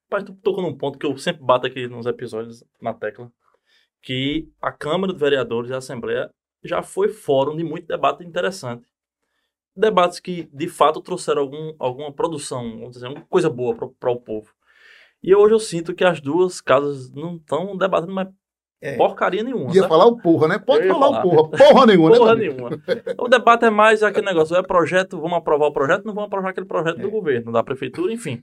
Pai, tu tocou num ponto que eu sempre bato aqui nos episódios na tecla, que a Câmara de Vereadores e a Assembleia já foi fórum de muito debate interessante. Debates que, de fato, trouxeram algum, alguma produção, vamos dizer, uma coisa boa para o povo. E hoje eu sinto que as duas casas não estão debatendo mais É. porcaria nenhuma. Ia sabe? falar o porra, né? Pode ia falar o falar. porra. Porra nenhuma, Porra né? Davi? nenhuma. O debate é mais aquele negócio, é projeto, vamos aprovar o projeto, não vamos aprovar aquele projeto É. do governo, da prefeitura, enfim.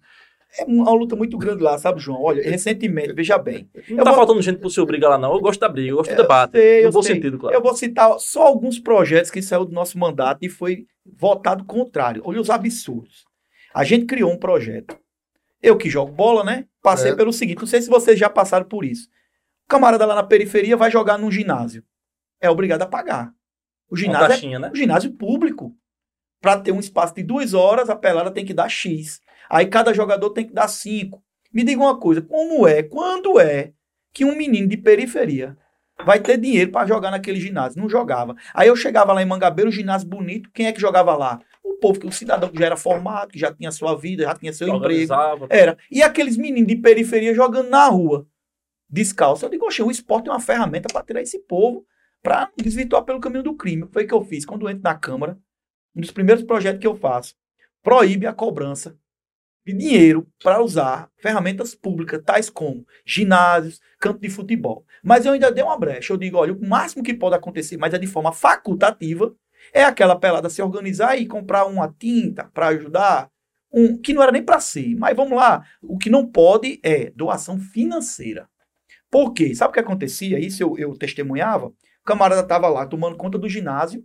É uma luta muito grande lá, sabe, João? Olha, recentemente, veja bem. Não tá vou- faltando gente pro seu briga lá, não. Eu gosto da briga, eu gosto do debate. sei, eu no bom sei. sentido, claro. Eu vou citar só alguns projetos que saiu do nosso mandato e foi votado contrário. Olha os absurdos. A gente criou um projeto. Eu que jogo bola, né? Passei É. pelo seguinte, não sei se vocês já passaram por isso. O camarada lá na periferia vai jogar num ginásio. É obrigado a pagar. O ginásio é taxinha, né? um ginásio público. Para ter um espaço de duas horas, a pelada tem que dar X. Aí cada jogador tem que dar cinco. Me diga uma coisa, como é, quando é que um menino de periferia vai ter dinheiro para jogar naquele ginásio? Não jogava. Aí eu chegava lá em Mangabeira, o ginásio bonito, quem é que jogava lá? O povo, o cidadão que já era formado, que já tinha sua vida, já tinha seu emprego. Era. E aqueles meninos de periferia jogando na rua, descalço. Eu digo, oxe, o esporte é uma ferramenta para tirar esse povo, para desvirtuar pelo caminho do crime. Foi o que eu fiz quando eu entro na Câmara. Um dos primeiros projetos que eu faço. Proíbe a cobrança de dinheiro para usar ferramentas públicas, tais como ginásios, campo de futebol. Mas eu ainda dei uma brecha. Eu digo, olha, o máximo que pode acontecer, mas é de forma facultativa, é aquela pelada se organizar e comprar uma tinta para ajudar, um que não era nem para si. Mas vamos lá, o que não pode é doação financeira. Por quê? Sabe o que acontecia? Isso eu, eu testemunhava. O camarada estava lá tomando conta do ginásio,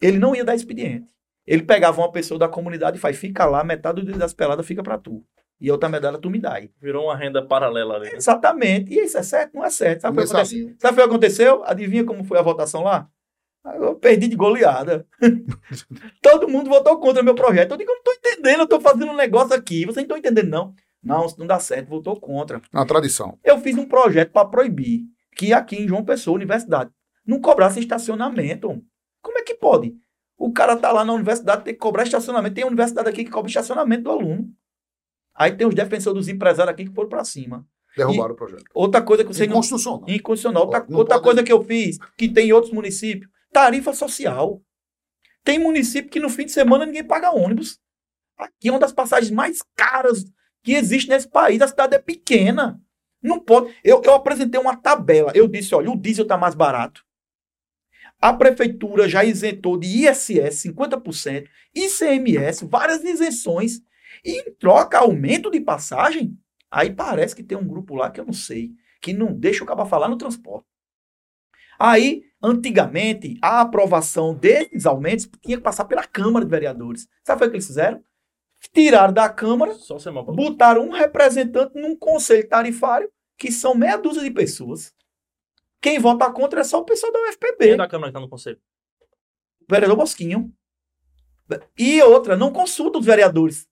ele não ia dar expediente. Ele pegava uma pessoa da comunidade e faz, fica lá, metade do dia das peladas fica para tu. E outra medalha tu me dá. aí. Virou uma renda paralela ali. né? Exatamente. E isso é certo? Não é certo. Sabe o que aconteceu? Sabe o que aconteceu? Adivinha como foi a votação lá? Eu perdi de goleada. Todo mundo votou contra meu projeto. Eu digo, eu não estou entendendo, eu estou fazendo um negócio aqui. Vocês não estão entendendo, não. Não, isso não dá certo, votou contra. Uma tradição. Eu fiz um projeto para proibir que aqui em João Pessoa, universidade, não cobrasse estacionamento. Como é que pode? O cara tá lá na universidade, tem que cobrar estacionamento. Tem universidade aqui que cobra estacionamento do aluno. Aí tem os defensores dos empresários aqui que foram para cima. Derrubaram o projeto. Outra coisa que você não Inconstitucional. Inconstitucional. Outra, Não outra pode- coisa que eu fiz, que tem em outros municípios, tarifa social. Tem município que no fim de semana ninguém paga ônibus. Aqui é uma das passagens mais caras que existe nesse país. A cidade é pequena. Não pode. Eu, eu apresentei uma tabela. Eu disse: olha, o diesel está mais barato. A prefeitura já isentou de ISS 50%, ICMS, várias isenções. E em troca, aumento de passagem. Aí parece que tem um grupo lá que eu não sei, que não deixa o cara falar no transporte. Aí, antigamente, a aprovação desses aumentos tinha que passar pela Câmara de Vereadores. Sabe o que eles fizeram? Tiraram da Câmara, mal. botaram um representante num conselho tarifário, que são meia dúzia de pessoas. Quem vota contra é só o pessoal da Quem é UFPB, da Câmara que tá no conselho? o vereador Bosquinho. E outra, não consulta os vereadores.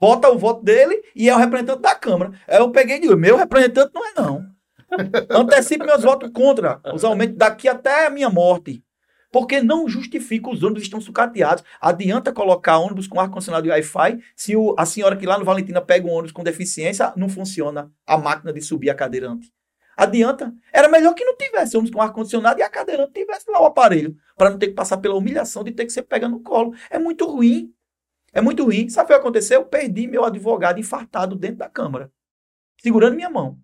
Vota o voto dele e é o representante da Câmara. Aí eu peguei e digo, meu representante não é não. Antecipe meus votos contra os aumentos daqui até a minha morte. Porque não justifica os ônibus estão sucateados. Adianta colocar ônibus com ar-condicionado e Wi-Fi se o- a senhora que lá no Valentina pega um ônibus com deficiência, não funciona a máquina de subir a cadeirante. Adianta. Era melhor que não tivesse ônibus com ar-condicionado e a cadeirante tivesse lá o aparelho, para não ter que passar pela humilhação de ter que ser pega no colo. É muito ruim. É muito ruim. Sabe o que aconteceu? Eu perdi meu advogado infartado dentro da Câmara, segurando minha mão.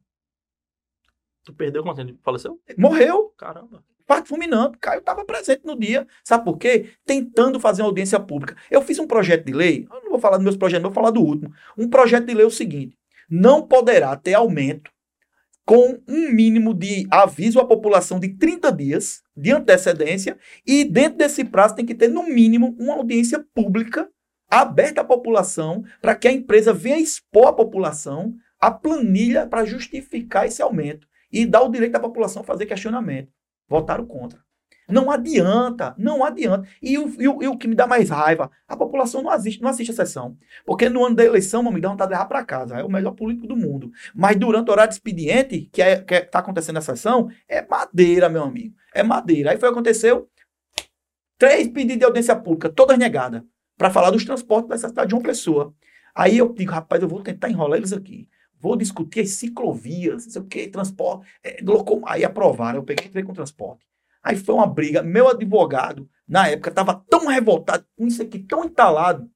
Tu perdeu quanto tempo? Faleceu? Morreu. Caramba. Infarto fulminante. Caio estava presente no dia. Sabe por quê? Tentando fazer uma audiência pública. Eu fiz um projeto de lei, eu não vou falar dos meus projetos, vou falar do último. Um projeto de lei é o seguinte: não poderá ter aumento com um mínimo de aviso à população de 30 dias de antecedência e dentro desse prazo tem que ter no mínimo uma audiência pública aberta à população para que a empresa venha expor à população a planilha para justificar esse aumento e dar o direito à população a fazer questionamento. Votaram contra. Não adianta, não adianta. E o, e, o, e o que me dá mais raiva, a população não assiste, não assiste a sessão. Porque no ano da eleição, me dá vontade de para casa. É o melhor político do mundo. Mas durante o horário de expediente, que é, que é, acontecendo a sessão, é madeira, meu amigo. É madeira. Aí foi o que aconteceu. Três pedidos de audiência pública, todas negadas, para falar dos transportes dessa cidade de uma pessoa. Aí eu digo, rapaz, eu vou tentar enrolar eles aqui. Vou discutir as ciclovias, não sei o que, transporte. É. Aí aprovaram, eu peguei entrei com transporte. Aí foi uma briga. Meu advogado, na época, estava tão revoltado com isso aqui, tão entalado,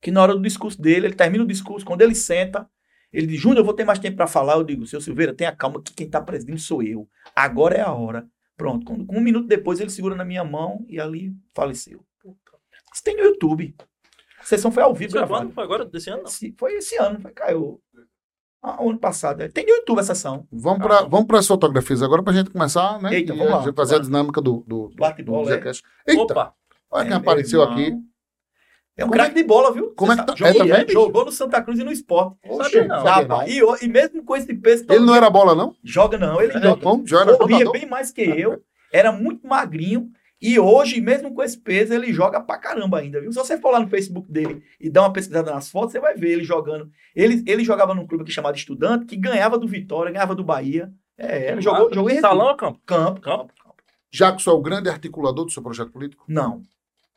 que na hora do discurso dele, ele termina o discurso, quando ele senta, ele diz, Júnior, eu vou ter mais tempo para falar. Eu digo, seu Silveira, tenha calma, que quem está presidindo sou eu. Agora é a hora. Pronto. Quando, um minuto depois, ele segura na minha mão e ali faleceu. Isso tem no YouTube. A sessão foi ao vivo. Foi quando? Foi agora, desse ano? Não. Foi esse ano, foi, caiu. Ah, ano passado. É. Tem no YouTube a sessão. Vamos para ah. vamos as fotografias agora para a gente começar, né? Eita, vamos lá, a gente fazer a dinâmica do, do, Bate-bola. É. Eita! Opa! Olha quem é apareceu aqui. É um craque é, de bola, viu? Como é que tá? Jogou, é, jogou no Santa Cruz e no esporte. Oxe, não, não. E, e mesmo com esse peso. Ele não era bola, não? Joga, não. Ele é, joga. Bom, joga corria bem mais que eu. Era muito magrinho. E hoje, mesmo com esse peso, ele joga pra caramba ainda, viu? Se você for lá no Facebook dele e dar uma pesquisada nas fotos, você vai ver ele jogando. Ele, ele jogava num clube aqui chamado Estudante, que ganhava do Vitória, ganhava do Bahia. É, ele jogou, jogou em Salão ou campo? Campo, campo. campo. Jackson é o grande articulador do seu projeto político? Não.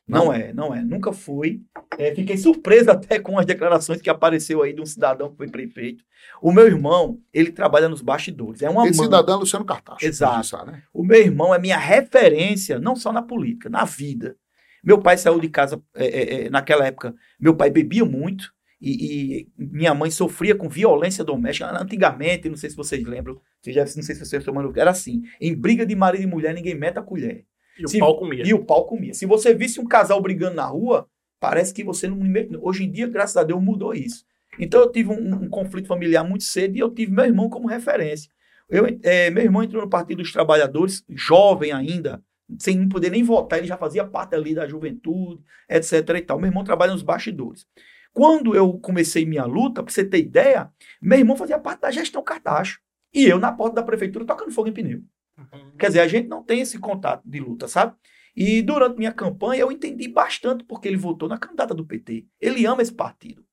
Não, é, não é. Nunca fui. É, fiquei surpreso até com as declarações que apareceu aí de um cidadão que foi prefeito. O meu irmão, ele trabalha nos bastidores. É uma Esse mãe. cidadão é Luciano Cartacho. Exato. né? O meu irmão é minha referência, não só na política, na vida. Meu pai saiu de casa é, é, é naquela época. Meu pai bebia muito e, e, minha mãe sofria com violência doméstica. Antigamente, não sei se vocês lembram, não sei se vocês estão era assim. Em briga de marido e mulher, ninguém mete a colher. E Se, o pau comia. E o pau comia. Se você visse um casal brigando na rua, parece que você não. Hoje em dia, graças a Deus, mudou isso. Então eu tive um, um conflito familiar muito cedo e eu tive meu irmão como referência. Eu, é, meu irmão entrou no Partido dos Trabalhadores, jovem ainda, sem não poder nem votar, ele já fazia parte ali da juventude, etc. e tal. Meu irmão trabalha nos bastidores. Quando eu comecei minha luta, para você ter ideia, meu irmão fazia parte da gestão Cartacho. E eu na porta da prefeitura tocando fogo em pneu. Uhum. Quer dizer, a gente não tem esse contato de luta, sabe? E durante minha campanha eu entendi bastante porque ele votou na candidata do PT. Ele ama esse partido.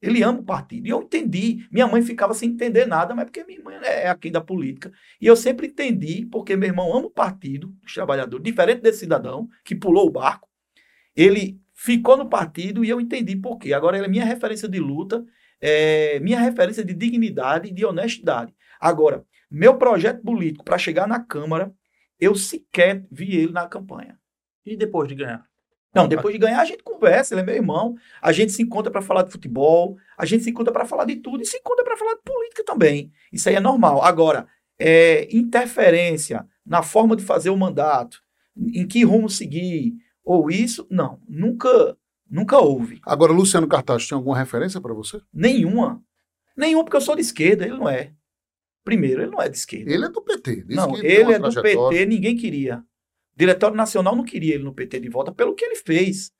Ele ama o partido. E eu entendi. Minha mãe ficava sem entender nada, mas porque minha mãe é aqui da política. E eu sempre entendi, porque meu irmão ama o partido dos trabalhadores, diferente desse cidadão que pulou o barco. Ele ficou no partido e eu entendi por quê. Agora ele é minha referência de luta, é minha referência de dignidade e de honestidade. Agora, meu projeto político para chegar na Câmara, eu sequer vi ele na campanha. E depois de ganhar? Não, depois de ganhar a gente conversa, ele é meu irmão. A gente se encontra para falar de futebol, a gente se encontra para falar de tudo e se encontra para falar de política também. Isso aí é normal. Agora, é, interferência na forma de fazer o mandato, em que rumo seguir, ou isso, não, nunca, nunca houve. Agora, Luciano Cartaz, tem alguma referência para você? Nenhuma. Nenhuma, porque eu sou de esquerda, ele não é. Primeiro, ele não é de esquerda. Ele é do PT. Não, ele é do PT, ninguém queria. Diretório Nacional não queria ele no PT de volta pelo que ele fez.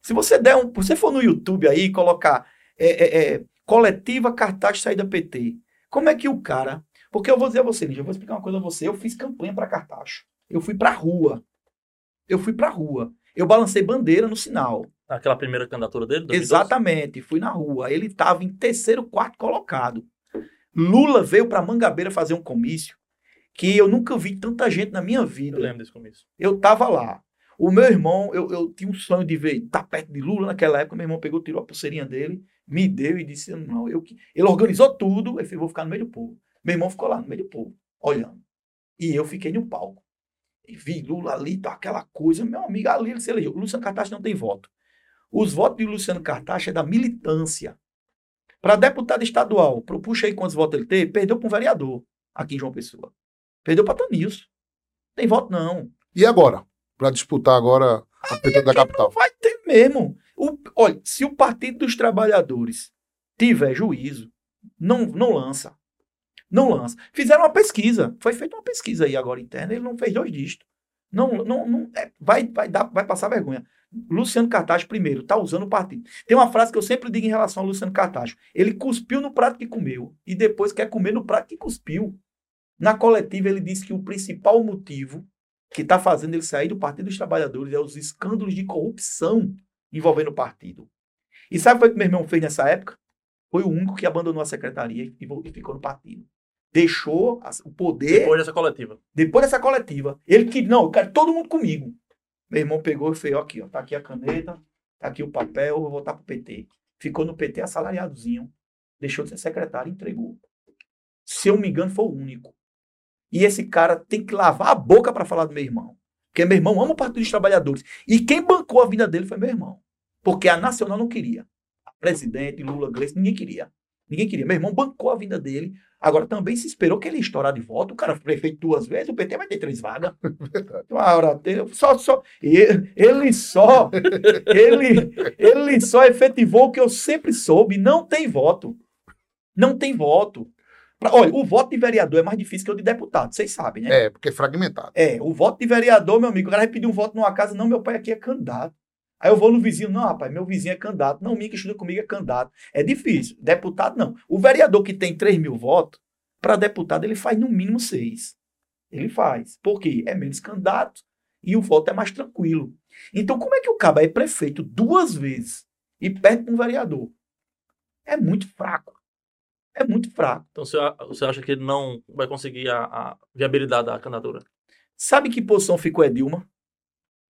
Se você der um. Se você for no YouTube aí e colocar é, é, é, coletiva cartaz saída PT, como é que o cara. Porque eu vou dizer a você, Lígia, eu vou explicar uma coisa a você. Eu fiz campanha para cartaz. Eu fui pra rua. Eu fui pra rua. Eu balancei bandeira no sinal. Aquela primeira candidatura dele? 2012? Exatamente, fui na rua. Ele estava em terceiro, quarto colocado. Lula veio para Mangabeira fazer um comício que eu nunca vi tanta gente na minha vida. Eu lembro desse comício. Eu tava lá. O meu irmão, eu, eu tinha um sonho de ver, tá perto de Lula naquela época. Meu irmão pegou, tirou a pulseirinha dele, me deu e disse: Não, eu Ele organizou tudo, eu falei, vou ficar no meio do povo. Meu irmão ficou lá no meio do povo, olhando. E eu fiquei no palco. E vi Lula ali, tá aquela coisa. Meu amigo, ali ele se elegeu. O Luciano Cartacho não tem voto. Os votos de Luciano Cartacho é da militância. Para deputado estadual, puxa aí quantos votos ele teve, perdeu para um vereador aqui em João Pessoa. Perdeu para Tanilson. Tem voto não. E agora? Para disputar agora a PT da capital? Não vai ter mesmo. O, olha, se o Partido dos Trabalhadores tiver juízo, não, não lança. Não lança. Fizeram uma pesquisa. Foi feita uma pesquisa aí agora interna. Ele não fez dois dígitos. Não, não, não é, vai, vai, dar, vai passar vergonha. Luciano Cartacho, primeiro, está usando o partido. Tem uma frase que eu sempre digo em relação ao Luciano Cartacho. Ele cuspiu no prato que comeu e depois quer comer no prato que cuspiu. Na coletiva, ele disse que o principal motivo que está fazendo ele sair do Partido dos Trabalhadores é os escândalos de corrupção envolvendo o partido. E sabe o que meu irmão fez nessa época? Foi o único que abandonou a secretaria e ficou no partido. Deixou o poder Depois dessa coletiva. depois dessa coletiva. Ele que não, eu quero todo mundo comigo. Meu irmão pegou e fez, ó, aqui, ó, tá aqui a caneta, tá aqui o papel, eu vou voltar pro PT. Ficou no PT assalariadozinho, deixou de ser secretário, entregou. Se eu não me engano, foi o único. E esse cara tem que lavar a boca para falar do meu irmão. Porque meu irmão ama o Partido dos Trabalhadores. E quem bancou a vida dele foi meu irmão. Porque a Nacional não queria. A presidente, Lula, Gleice, ninguém queria. Ninguém queria. Meu irmão bancou a vida dele. Agora também se esperou que ele estourar de voto. O cara foi prefeito duas vezes, o PT vai ter três vagas. Uma hora, ele- só, só, ele, ele só, ele, ele só efetivou o que eu sempre soube. Não tem voto. Não tem voto. Pra- olha, o voto de vereador é mais difícil que o de deputado, vocês sabem, né? É, porque é fragmentado. É, o voto de vereador, meu amigo, o cara vai pedir um voto numa casa, não, meu pai aqui é candidato. Aí eu vou no vizinho, não, rapaz, meu vizinho é candidato. Não, minha que estuda comigo é candidato. É difícil. Deputado, não. O vereador que tem 3 mil votos, para deputado, ele faz no mínimo seis. Ele faz. Por quê? É menos candidato e o voto é mais tranquilo. Então, como é que o cabo é prefeito duas vezes e perde para um vereador? É muito fraco. É muito fraco. Então você acha que ele não vai conseguir a, a viabilidade da candidatura? Sabe que posição ficou Edilma?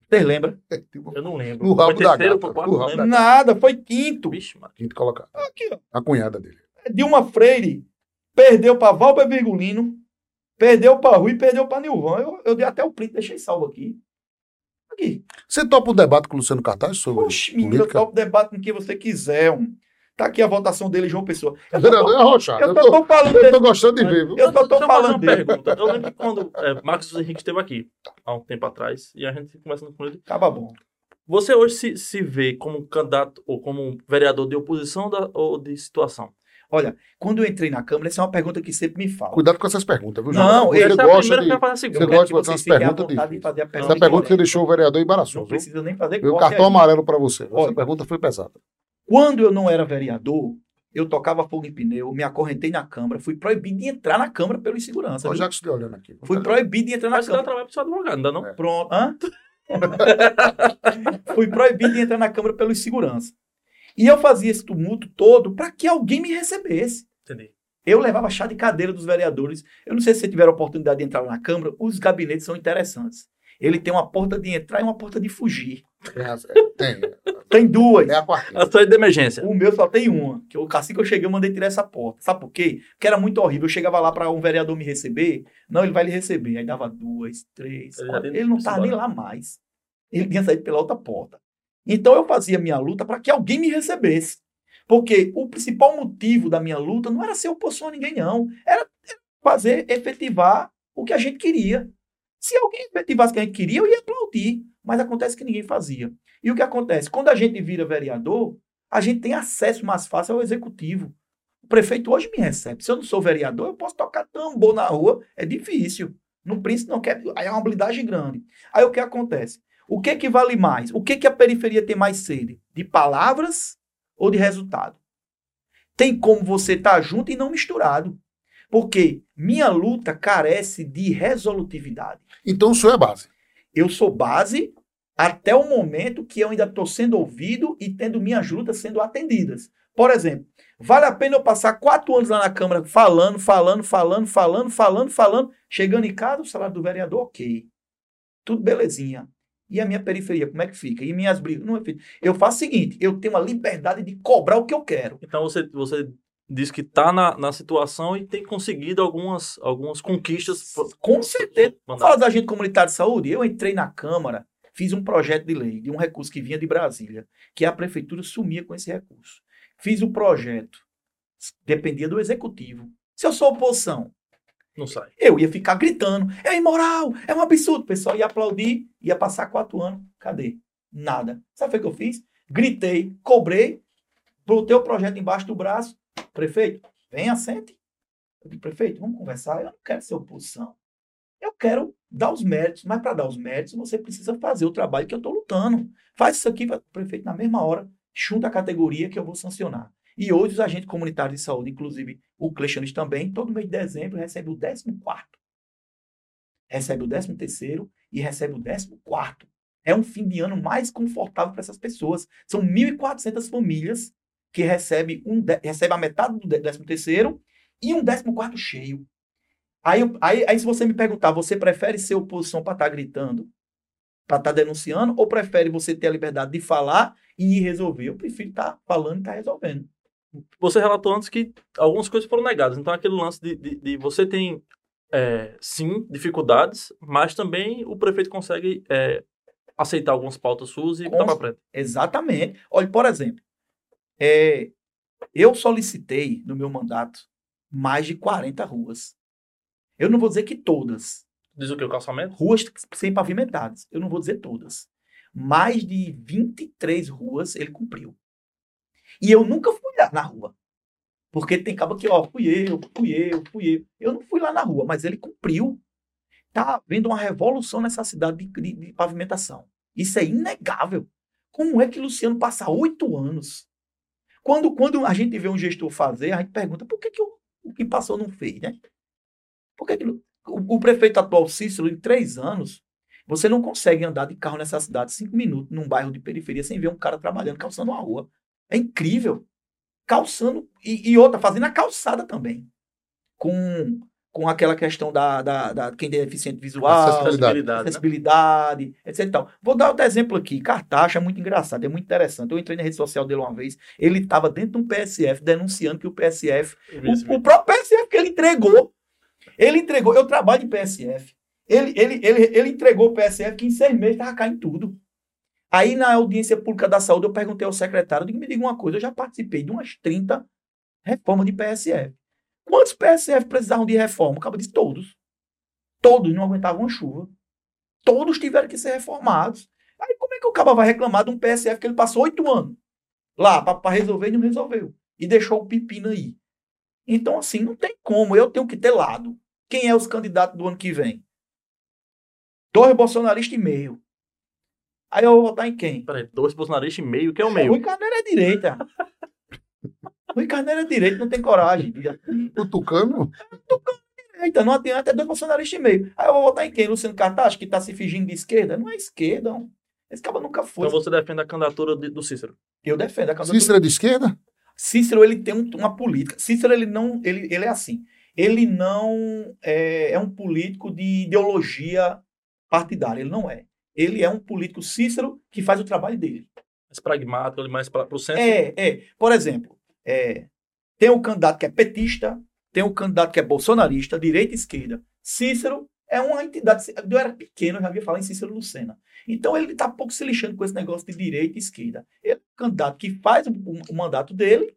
Vocês lembram? É, tipo, Eu não lembro. No rabo Foi da terceiro, gata, foi quarto, rabo da Nada, foi quinto. Vixe, mano. quinto colocado. Aqui, ó. A cunhada dele. Dilma Freire perdeu para Valber Virgulino, perdeu para Rui, perdeu para Nilvan. Eu, eu dei até o print, deixei salvo aqui. Aqui. Você topa o debate com o Luciano Cartaz sobre Oxe, menino, eu topo debate com quem você quiser. homem. Tá aqui a votação dele, João Pessoa. Eu só Vereador, tô, é arrochado. eu Eu tô, tô falando eu tô dele. gostando de ver, viu? Eu tô fazer falando uma dele. pergunta. Eu lembro que quando é, Marcos Henrique esteve aqui, há um tempo atrás, e a gente conversando com ele. Tava bom. Você hoje se, se vê como candidato ou como vereador de oposição da- ou de situação? Olha, quando eu entrei na Câmara, essa é uma pergunta que sempre me falam. Cuidado com essas perguntas, viu, Não, João? essa Você Essa é a gosta primeira de... que vai fazer a Você segunda. gosta de que fazer vocês umas fiquem à perguntas vontade difíceis. de fazer a Essa pergunta pergunta você correta. deixou o vereador embaraçoso, Não precisa nem fazer o cartão aí. amarelo pra você. Essa Olha. pergunta foi pesada. Quando eu não era vereador, eu tocava fogo em pneu, me acorrentei na Câmara, fui proibido de entrar na Câmara pelo insegurança. Viu? já que você tá olhando aqui. Fui proibido de entrar na Mas Câmara. trabalho pro seu advogado, não dá não? É. Pronto. Hã? Fui proibido de entrar na Câmara pelo insegurança. E eu fazia esse tumulto todo para que alguém me recebesse. Entendi. Eu levava chá de cadeira dos vereadores. Eu não sei se você tiver a oportunidade de entrar na Câmara, os gabinetes são interessantes. Ele tem uma porta de entrar e uma porta de fugir. Tem, as- é, tem. Tem duas. É a quartinha. A saída de emergência. O meu só tem uma. Que eu, assim que eu cheguei, eu mandei tirar essa porta. Sabe por quê? Porque era muito horrível. Eu chegava lá para um vereador me receber. Não, ele vai lhe receber. Aí dava duas, três. Quatro. Ele não estava nem embora. lá mais. Ele tinha saído pela outra porta. Então eu fazia minha luta para que alguém me recebesse. Porque o principal motivo da minha luta não era ser oposição a ninguém, não. Era fazer efetivar o que a gente queria. Se alguém efetivasse o que a gente queria, eu ia aplaudir. Mas acontece que ninguém fazia. E o que acontece? Quando a gente vira vereador, a gente tem acesso mais fácil ao executivo. O prefeito hoje me recebe. Se eu não sou vereador, eu posso tocar tambor na rua. É difícil. No príncipe não quer. Aí é uma habilidade grande. Aí o que acontece? O que que vale mais? O que que a periferia tem mais sede? De palavras ou de resultado? Tem como você estar junto e não misturado. Porque minha luta carece de resolutividade. Então o senhor é base. Eu sou base até o momento que eu ainda estou sendo ouvido e tendo minhas lutas sendo atendidas. Por exemplo, vale a pena eu passar quatro anos lá na Câmara falando, falando, falando, falando, falando, falando, chegando em casa, o salário do vereador, ok. Tudo belezinha. E a minha periferia, como é que fica? E minhas brigas? Não é feito. Eu faço o seguinte, eu tenho a liberdade de cobrar o que eu quero. Então você, você diz que está na, na situação e tem conseguido algumas, algumas conquistas. Com certeza. Fala da agente comunitário de saúde. Eu entrei na Câmara, fiz um projeto de lei de um recurso que vinha de Brasília, que a prefeitura sumia com esse recurso. Fiz o projeto. Dependia do executivo. Se eu sou oposição, Não sai. eu ia ficar gritando: é imoral, é um absurdo. O pessoal ia aplaudir, ia passar quatro anos. Cadê? Nada. Sabe o que eu fiz? Gritei, cobrei, botei o projeto embaixo do braço. Prefeito, vem, assente. Eu disse, prefeito, vamos conversar. Eu não quero ser oposição. Eu quero dar os méritos, mas para dar os méritos, você precisa fazer o trabalho que eu estou lutando. Faz isso aqui, vai- prefeito, na mesma hora, junta a categoria que eu vou sancionar. E hoje os agentes comunitários de saúde, inclusive o Cleixanes também, todo mês de dezembro recebe o 14 recebe o 13 e recebe o décimo quarto. É um fim de ano mais confortável para essas pessoas. São 1.400 famílias que recebem um recebe a metade do décimo terceiro e um décimo quarto cheio. Aí, aí, aí, se você me perguntar, você prefere ser oposição para estar tá gritando, para estar tá denunciando, ou prefere você ter a liberdade de falar e resolver? Eu prefiro estar tá falando e estar tá resolvendo. Você relatou antes que algumas coisas foram negadas. Então, aquele lance de, de, de você tem, é, sim, dificuldades, mas também o prefeito consegue é, aceitar algumas pautas suas e botar para frente. Exatamente. Olha, por exemplo, é, eu solicitei no meu mandato mais de 40 ruas. Eu não vou dizer que todas. Diz o que? O calçamento? Ruas sem pavimentadas. Eu não vou dizer todas. Mais de 23 ruas ele cumpriu. E eu nunca fui lá na rua. Porque tem cabo que, ó, fui eu, fui eu, fui eu. Eu não fui lá na rua, mas ele cumpriu. Tá havendo uma revolução nessa cidade de, de, de pavimentação. Isso é inegável. Como é que Luciano passa oito anos? Quando, quando a gente vê um gestor fazer, a gente pergunta por que, que o, o que passou não fez, né? Por que, que o, o prefeito atual Cícero, em três anos, você não consegue andar de carro nessa cidade cinco minutos num bairro de periferia sem ver um cara trabalhando, calçando uma rua. É incrível. Calçando, e, e outra, fazendo a calçada também. Com, com aquela questão da, da, da quem tem deficiente visual, acessibilidade, acessibilidade né? etc. Então, vou dar outro exemplo aqui. Cartaxa é muito engraçado, é muito interessante. Eu entrei na rede social dele uma vez, ele estava dentro de um PSF denunciando que o PSF, o, o, próprio PSF que ele entregou, ele entregou, eu trabalho em PSF, ele, ele, ele, ele entregou o PSF que em seis meses estava caindo tudo. Aí, na audiência pública da saúde, eu perguntei ao secretário, digo, me diga uma coisa, eu já participei de umas 30 reformas de PSF. Quantos PSF precisavam de reforma? O cabo disse, todos. Todos não aguentavam a chuva. Todos tiveram que ser reformados. Aí como é que o cabo vai reclamar de um PSF que ele passou oito anos lá para resolver e não resolveu? E deixou o pepino aí. Então, assim, não tem como. Eu tenho que ter lado. Quem é os candidatos do ano que vem? Dois bolsonaristas e meio. Aí eu vou votar em quem? Peraí, dois bolsonaristas e meio? Quem é o meio? Rui Carneiro é direita. Rui Carneiro é direita, não tem coragem. O Tucano? Tucano é direita, não adianta, é dois bolsonaristas e meio. Aí eu vou votar em quem? Luciano Cartaz, que tá se fingindo de esquerda? Não é esquerda, não. Esse cara nunca foi. Então você defende a candidatura do Cícero? Eu defendo a candidatura. Cícero é de esquerda? Cícero, ele tem um, uma política. Cícero, ele não, ele, ele é assim. Ele não é, é um político de ideologia partidária, ele não é. Ele é um político Cícero que faz o trabalho dele. Mais pragmático, mais para o centro. É, é. Por exemplo, é, tem um candidato que é petista, tem um candidato que é bolsonarista, direita e esquerda. Cícero é uma entidade. Eu era pequeno, eu já havia falado em Cícero Lucena. Então ele está pouco se lixando com esse negócio de direita e esquerda. Ele é um candidato que faz o, o mandato dele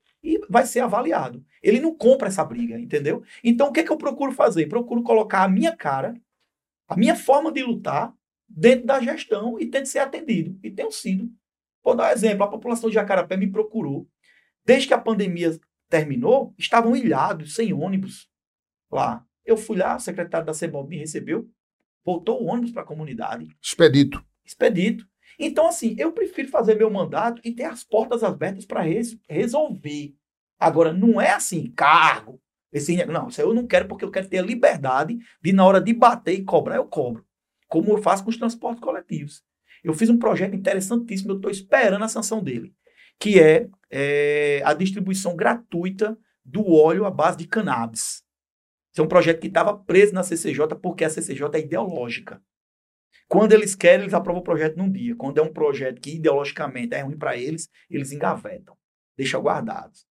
vai ser avaliado. Ele não compra essa briga, entendeu? Então o que, é que eu procuro fazer? Procuro colocar a minha cara, a minha forma de lutar dentro da gestão e tento ser atendido. E tenho sido. Vou dar um exemplo: a população de Jacarapé me procurou. Desde que a pandemia terminou, estavam ilhados, sem ônibus lá. Eu fui lá, o secretário da CEBOB me recebeu, voltou o ônibus para a comunidade. Expedito. Expedito. Então, assim, eu prefiro fazer meu mandato e ter as portas abertas para res resolver. Agora, não é assim, cargo. Esse, não, isso eu não quero porque eu quero ter a liberdade de, na hora de bater e cobrar, eu cobro como eu faço com os transportes coletivos. Eu fiz um projeto interessantíssimo, eu estou esperando a sanção dele, que é, é, a distribuição gratuita do óleo à base de cannabis. Esse é um projeto que estava preso na CCJ porque a CCJ é ideológica. Quando eles querem, eles aprovam o projeto num dia. Quando é um projeto que ideologicamente é ruim para eles, eles engavetam, deixam guardados.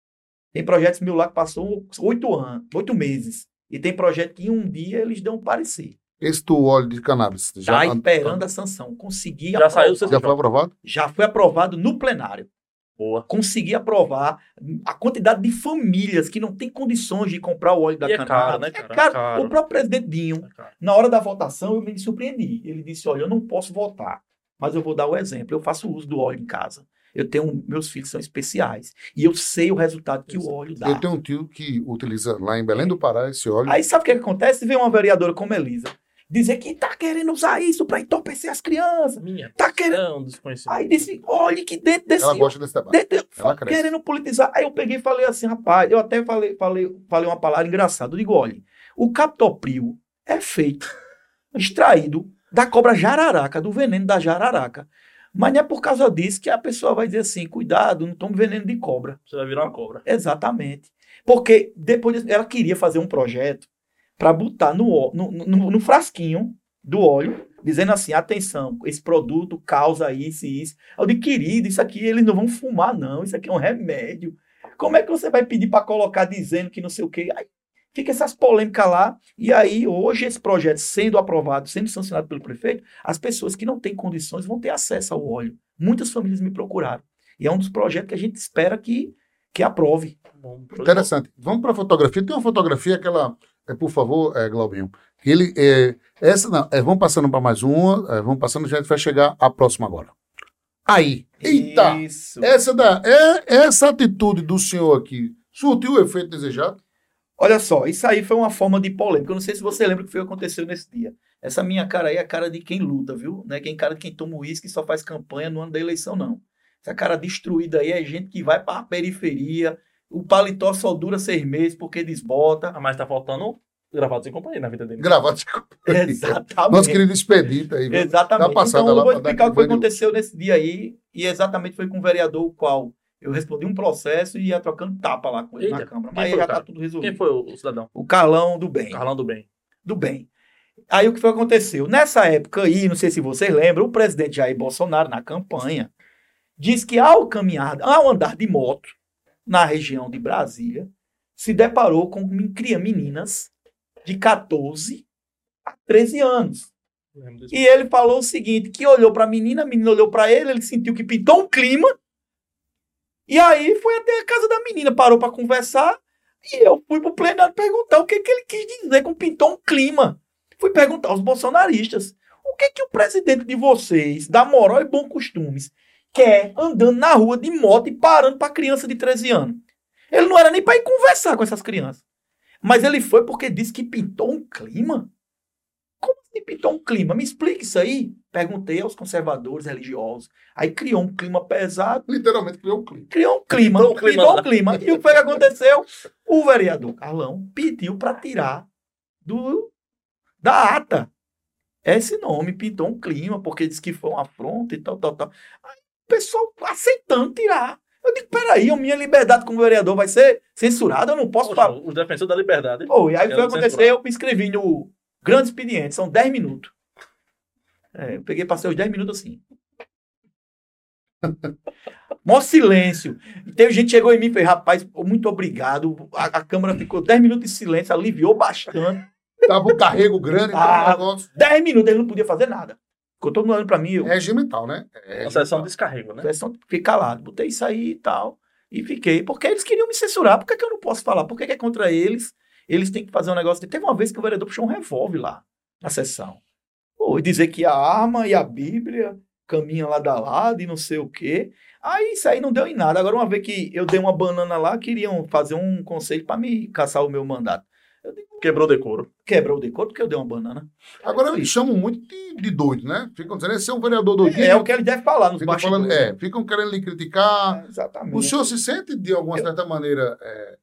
Tem projetos mil lá que passou oito anos, oito meses. E tem projeto que em um dia eles dão um parecer. Esse do óleo de cannabis. Está esperando a sanção. Consegui Já saiu Já foi aprovado? Já foi aprovado no plenário. Boa. Consegui aprovar a quantidade de famílias que não tem condições de comprar o óleo da E é cannabis. caro, né, É cara? caro. É caro. O próprio presidente Dinho, É na hora da votação, eu me surpreendi. Ele disse: Olha, eu não posso votar, mas eu vou dar o exemplo. Eu faço uso do óleo em casa. Eu tenho meus filhos são especiais e eu sei o resultado que o óleo dá. Eu tenho um tio que utiliza lá em Belém do Pará esse óleo. Aí sabe o que, que acontece? Vem uma vereadora como Elisa dizer que tá querendo usar isso para entorpecer as crianças. Minha Tá querendo. Aí disse: olhe que dentro desse. Ela gosta desse debate. dentro- Ela cresce. querendo politizar. Aí eu peguei e falei assim, rapaz, eu até falei, falei, falei uma palavra engraçada. Eu digo: olha, o captopril é feito, extraído da cobra jararaca, do veneno da jararaca. Mas não é por causa disso que a pessoa vai dizer assim, cuidado, não tome veneno de cobra. Você vai virar uma cobra. Exatamente. Porque depois ela queria fazer um projeto para botar no, no, no, no frasquinho do óleo, dizendo assim, atenção, esse produto causa isso e isso. Eu digo, querido, isso aqui eles não vão fumar não, isso aqui é um remédio. Como é que você vai pedir para colocar dizendo que não sei o quê? Aí fica essas polêmicas lá. E aí, hoje, esse projeto sendo aprovado, sendo sancionado pelo prefeito, as pessoas que não têm condições vão ter acesso ao óleo. Muitas famílias me procuraram. E é um dos projetos que a gente espera que, que aprove. De Interessante. Vamos para a fotografia. Tem uma fotografia, aquela, é, por favor, é, Glaubinho. Ele, é, essa não, é, vamos passando para mais uma, é, vamos passando, a gente vai chegar à próxima agora. Aí, eita! Isso. Essa, da, é, essa atitude do senhor aqui surtiu o efeito desejado? Olha só, isso aí foi uma forma de polêmica. Eu não sei se você lembra o que foi que aconteceu nesse dia. Essa minha cara aí é a cara de quem luta, viu? Não é quem cara de quem toma uísque e só faz campanha no ano da eleição, não. Essa cara destruída aí é gente que vai para a periferia. O paletó só dura seis meses porque desbota. Ah, mas tá faltando gravados em companhia na vida dele. Gravado de Exatamente. Nosso querido Expedito aí. viu? Exatamente. Passada então, eu vou explicar o que foi que aquele aconteceu nesse dia aí. E exatamente foi com o vereador, o qual eu respondi um processo e ia trocando tapa lá com ele na Eita, Câmara. quem Mas já tá tudo resolvido. Quem foi o cidadão? O Carlão do Bem. Carlão do Bem. do bem. Aí o que foi que aconteceu? Nessa época aí, não sei se vocês lembram, o presidente Jair Bolsonaro, na campanha, disse que ao caminhar, ao andar de moto na região de Brasília, se deparou com meninas de 14 a 13 anos. E ele falou o seguinte, que olhou para a menina, a menina olhou para ele, ele sentiu que pintou um clima. E aí foi até a casa da menina, parou para conversar. E eu fui pro plenário perguntar o que, que ele quis dizer com pintou um clima. Fui perguntar aos bolsonaristas. O que que o presidente de vocês, da moral e bom costumes, quer andando na rua de moto e parando para criança de 13 anos? Ele não era nem para ir conversar com essas crianças. Mas ele foi porque disse que pintou um clima? Como assim pintou um clima? Me explica isso aí. Perguntei aos conservadores religiosos. Aí criou um clima pesado, Literalmente criou um clipe. criou um clima, Pintou um clima lá. um clima. E o que foi que aconteceu? O vereador Carlão pediu para tirar do, da ata esse nome, pintou um clima, porque disse que foi uma afronta e tal, tal, tal. Aí o pessoal aceitando tirar. Eu digo, peraí, a minha liberdade como vereador vai ser censurada, eu não posso Poxa, falar. os defensores da liberdade. Pô, e aí o que Quero vai acontecer? Eu me inscrevi no Grande Expediente, são 10 minutos. É, eu peguei, passei os 10 minutos assim. Mó silêncio. Teve gente que chegou em mim e fez, rapaz, muito obrigado. A, a Câmara ficou 10 minutos de silêncio, aliviou bastante. Tava um carrego grande, então Ah. o negócio 10 minutos, ele não podia fazer nada. Ficou todo mundo olhando pra mim, eu, é regimental, né? É Uma sessão regimental. de descarrego, né? sessão, fiquei calado. Botei isso aí e tal. E fiquei. Porque eles queriam me censurar. Por que, que eu não posso falar? Por que, que é contra eles? Eles têm que fazer um negócio. Teve uma vez que o vereador puxou um revólver lá na sessão. Pô, e dizer que a arma e a Bíblia caminham lado a lado e não sei o quê. Aí isso aí não deu em nada. Agora, uma vez que eu dei uma banana lá, queriam fazer um conselho para me caçar o meu mandato. Eu digo, Quebrou o decoro. quebrou o decoro porque eu dei uma banana. Agora eles chamam muito de, de doido, né? Ficam dizendo, esse é um vereador doidinho. É, o que ele deve falar nos ficam, falando, é, ficam querendo lhe criticar. É, exatamente. O senhor se sente, de alguma certa maneira, é, é,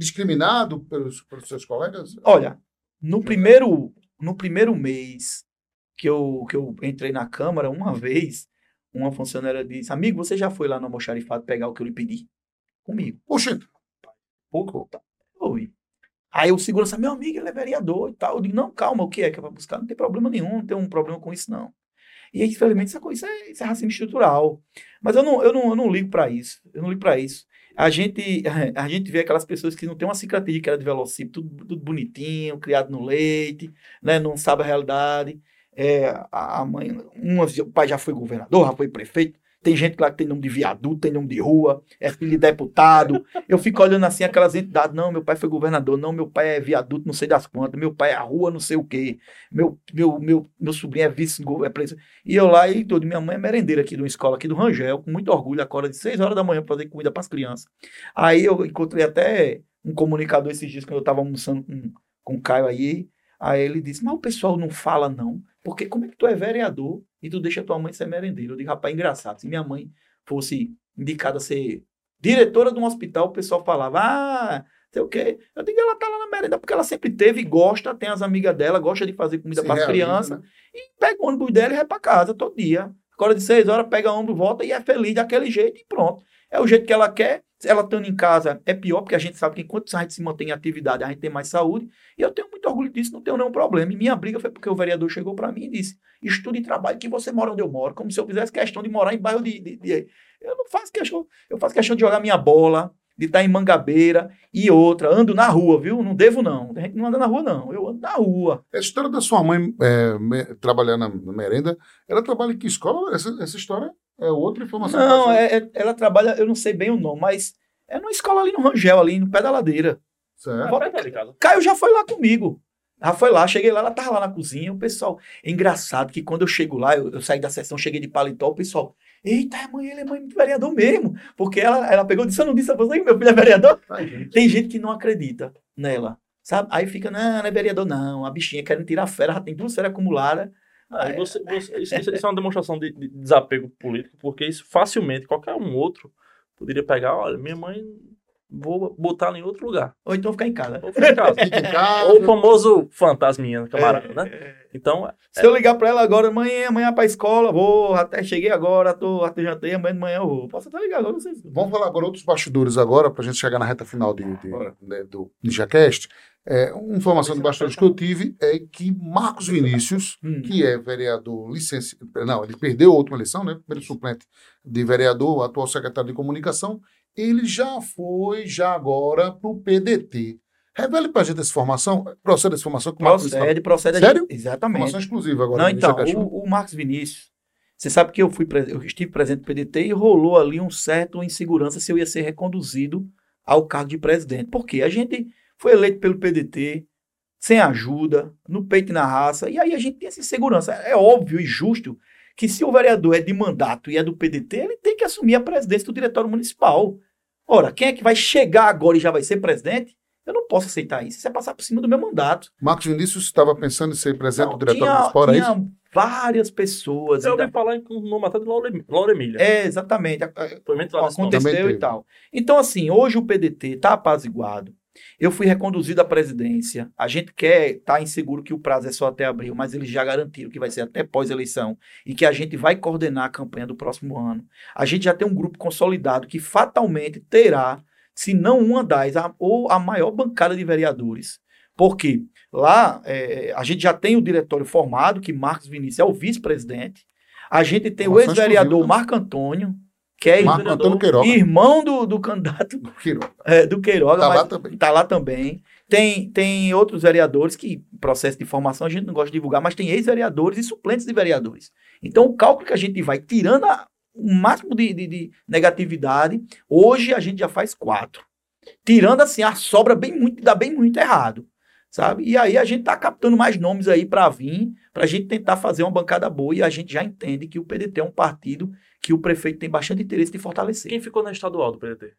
discriminado pelos, pelos seus colegas? Olha, no primeiro, no primeiro mês que eu, que eu entrei na Câmara, uma vez, uma funcionária disse: Amigo, você já foi lá no almoxarifado pegar o que eu lhe pedi? Comigo. Oxe, Pouco. Oi. Aí o segurança, meu amigo, ele é vereador e tal. Eu digo: Não, calma, o que é que vai buscar? Não tem problema nenhum, não tem um problema com isso, não. E aí, infelizmente, isso é, isso é racismo estrutural. Mas eu não, eu não, eu não ligo para isso. Eu não ligo para isso. A gente, a gente vê aquelas pessoas que não têm uma cicatriz que era de velocípede, tudo, tudo bonitinho, criado no leite, né? não sabe a realidade. É, a mãe, umas, o pai já foi governador, já foi prefeito. Tem gente lá que tem nome de viaduto, tem nome de rua, é filho de deputado. Eu fico olhando assim aquelas entidades. Não, meu pai foi governador. Não, meu pai é viaduto, não sei das quantas. Meu pai é a rua, não sei o quê. Meu, meu, meu, meu sobrinho é vice é. E eu lá e tudo. Minha mãe é merendeira aqui de uma escola aqui do Rangel, com muito orgulho, acorda de 6 horas da manhã para fazer comida para as crianças. Aí eu encontrei até um comunicador esses dias, quando eu estava almoçando com, com o Caio aí. Aí ele disse: Mas o pessoal não fala, não. Porque como é que tu é vereador e tu deixa tua mãe ser merendeira? Eu digo, rapaz, engraçado. Se minha mãe fosse indicada a ser diretora de um hospital, o pessoal falava: Ah, sei o quê. Eu digo, ela tá lá na merenda porque ela sempre teve, gosta, tem as amigas dela, gosta de fazer comida para as crianças. né? E pega o ônibus dela e vai para casa todo dia. Agora de seis horas, pega o ônibus, volta e é feliz daquele jeito e pronto. É o jeito que ela quer. Ela estando em casa é pior, porque a gente sabe que enquanto a gente se mantém em atividade, a gente tem mais saúde. E eu tenho muito orgulho disso, não tenho nenhum problema. E minha briga foi porque o vereador chegou para mim e disse: estude e trabalhe que você mora onde eu moro, como se eu fizesse questão de morar em bairro de. de- de- Eu não faço questão, eu faço questão de jogar minha bola, de estar em Mangabeira e outra. Ando na rua, viu? Não devo, não. A gente não anda na rua, não. Eu ando na rua. A história da sua mãe é, me- trabalhar na, na merenda, ela trabalha em que escola? Essa, essa história é outra informação. Não, é, é- ela trabalha, eu não sei bem o nome, mas é numa escola ali no Rangel, ali no pé da ladeira. Certo. É perto de casa. Caio já foi lá comigo. Já foi lá, cheguei lá, ela tava lá na cozinha. O pessoal. É engraçado que quando eu chego lá, eu, eu saí da sessão, cheguei de paletó, o pessoal. Eita, é mãe, ele é mãe do vereador mesmo. Porque ela, ela pegou e disse: Eu não disse a você que meu filho é vereador. Ai, gente. Tem gente que não acredita nela. Sabe? Aí fica, não, não é vereador, não. A bichinha querendo tirar fera, já tem duas feras acumuladas. Aí você, você- isso, isso- isso é uma demonstração de, de desapego político, porque isso facilmente qualquer um outro poderia pegar, olha, minha mãe, vou botar em outro lugar. Ou então ficar em casa. Ou ficar em casa. Fica em casa. Ou o famoso fantasminha, camarada, né? Então, Se eu ligar pra ela agora, amanhã, amanhã pra escola, vou, até cheguei agora, tô, até jantei, amanhã de manhã eu vou. Posso até ligar agora, não sei se. Vamos falar agora outros bastidores agora, para a gente chegar na reta final de, de, né, do NinjaCast. É, uma informação de bastidores que eu tive é que Marcos Vinícius, Hum. que é vereador licenciado, não, ele perdeu a última eleição, né? Primeiro suplente de vereador, atual secretário de comunicação, ele já foi, já agora, para o PDT. Revele para a gente essa informação, procede essa informação que o Marcos Procede, procede. Sério? gente- Exatamente. Informação exclusiva agora. Não, então, o, o Marcos Vinícius, você sabe que eu fui eu estive presente no PDT e rolou ali um certo insegurança se eu ia ser reconduzido ao cargo de presidente. Porque a gente foi eleito pelo PDT sem ajuda, no peito e na raça, e aí a gente tem essa insegurança. É óbvio e justo que se o vereador é de mandato e é do PDT, ele tem que assumir a presidência do diretório municipal. Ora, quem é que vai chegar agora e já vai ser presidente? Eu não posso aceitar isso. Isso é passar por cima do meu mandato. Marcos Vinícius estava pensando em ser presidente Não, do diretório tinha, municipal, era isso? tinha várias pessoas. eu ainda- ouvi falar em um nome até de Laura, Em- Laura Emília. É, exatamente. Foi Aconteceu e tal. Então, assim, hoje o PDT está apaziguado. Eu fui reconduzido à presidência. A gente quer estar tá inseguro que o prazo é só até abril, mas eles já garantiram que vai ser até pós-eleição e que a gente vai coordenar a campanha do próximo ano. A gente já tem um grupo consolidado que fatalmente terá, se não uma das, a- ou a maior bancada de vereadores. Porque lá é, a gente já tem o diretório formado, que Marcos Vinícius é o vice-presidente. A gente tem o Informação ex-vereador exclusiva. Marco Antônio, que é Antônio Queiroga. irmão do, do candidato Queiroga. é, do Queiroga, Tá lá também. tá lá também. Tem, tem outros vereadores que, processo de formação, a gente não gosta de divulgar, mas tem ex-vereadores e suplentes de vereadores. Então, o cálculo que a gente vai tirando a- o máximo de, de- de negatividade, hoje a gente já faz quatro. Tirando assim, a sobra bem muito, dá bem muito errado. Sabe? E aí a gente tá captando mais nomes aí para vir, pra gente tentar fazer uma bancada boa e a gente já entende que o PDT é um partido que o prefeito tem bastante interesse de fortalecer. Quem ficou na estadual do PDT?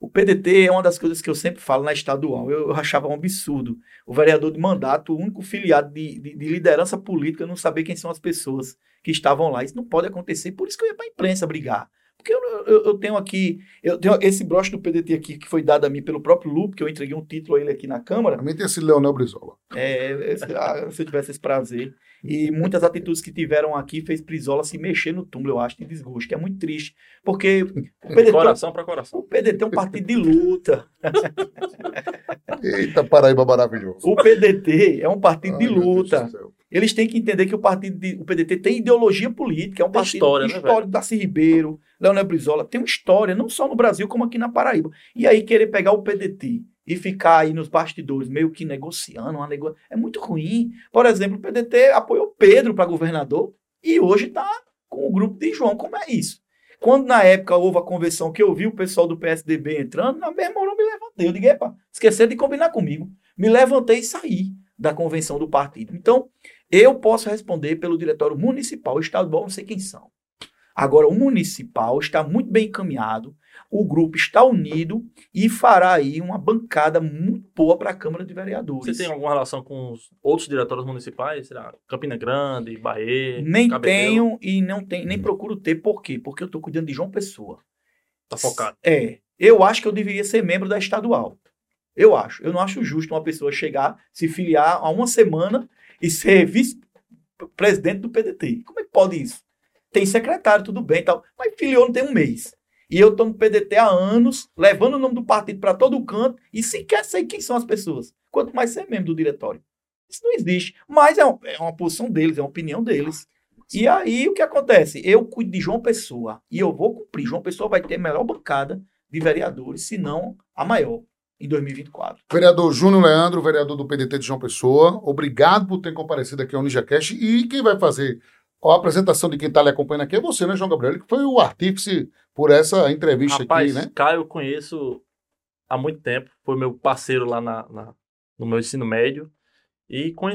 O PDT é uma das coisas que eu sempre falo na estadual. Eu, eu achava um absurdo. O vereador de mandato, o único filiado de, de- de liderança política, não saber quem são as pessoas que estavam lá. Isso não pode acontecer. Por isso que eu ia para a imprensa brigar. Porque eu, eu- eu tenho aqui, eu tenho esse broche do PDT aqui que foi dado a mim pelo próprio Lupe, que eu entreguei um título a ele aqui na Câmara. Também tem esse Leonel Brizola. É, esse- ah, se eu tivesse esse prazer. E muitas atitudes que tiveram aqui fez Prisola se mexer no túmulo, eu acho, de desgosto, que é muito triste. Porque o PDT, Coração para coração. o PDT é um partido de luta. Eita, Paraíba maravilhoso. O PDT é um partido de Ai, meu Deus luta. Eles têm que entender que o partido de- o PDT tem ideologia política, é um Tem partido história, né, histórico. Darcy Ribeiro, Leonel Brizola, tem uma história, não só no Brasil, como aqui na Paraíba. E aí querer pegar o PDT e ficar aí nos bastidores meio que negociando, uma nego... é muito ruim. Por exemplo, o PDT apoiou Pedro para governador e hoje está com o grupo de João. Como é isso? Quando na época houve a convenção que eu vi o pessoal do PSDB entrando, na mesma hora eu me levantei. Eu digo, epa, esqueceram de combinar comigo. Me levantei e saí da convenção do partido. Então, eu posso responder pelo diretório municipal, estadual, não sei quem são. Agora, o municipal está muito bem encaminhado, o grupo está unido e fará aí uma bancada muito boa para a Câmara de Vereadores. Você tem alguma relação com os outros diretórios municipais? Será Campina Grande, Bahia? Nem Cabedelo? tenho e não tenho, nem procuro ter. Por quê? Porque eu estou cuidando de João Pessoa. Tá focado. É. Eu acho que eu deveria ser membro da estadual. Eu acho. Eu não acho justo uma pessoa chegar, se filiar a uma semana e ser vice-presidente do PDT. Como é que pode isso? Tem secretário, tudo bem e tal, mas filiou não tem um mês. E eu estou no PDT há anos, levando o nome do partido para todo canto e sequer sei quem são as pessoas. Quanto mais ser membro do diretório. Isso não existe. Mas é, é uma posição deles, é uma opinião deles. E aí o que acontece? Eu cuido de João Pessoa e eu vou cumprir. João Pessoa vai ter a melhor bancada de vereadores, se não a maior, em 2024. Vereador Júnior Leandro, vereador do PDT de João Pessoa, obrigado por ter comparecido aqui ao NinjaCast. E quem vai fazer a apresentação de quem está lhe acompanhando aqui é você, né, João Gabriel? Que foi o artífice por essa entrevista Rapaz, aqui, né? Caio eu conheço há muito tempo, foi meu parceiro lá na, na no meu ensino médio. E com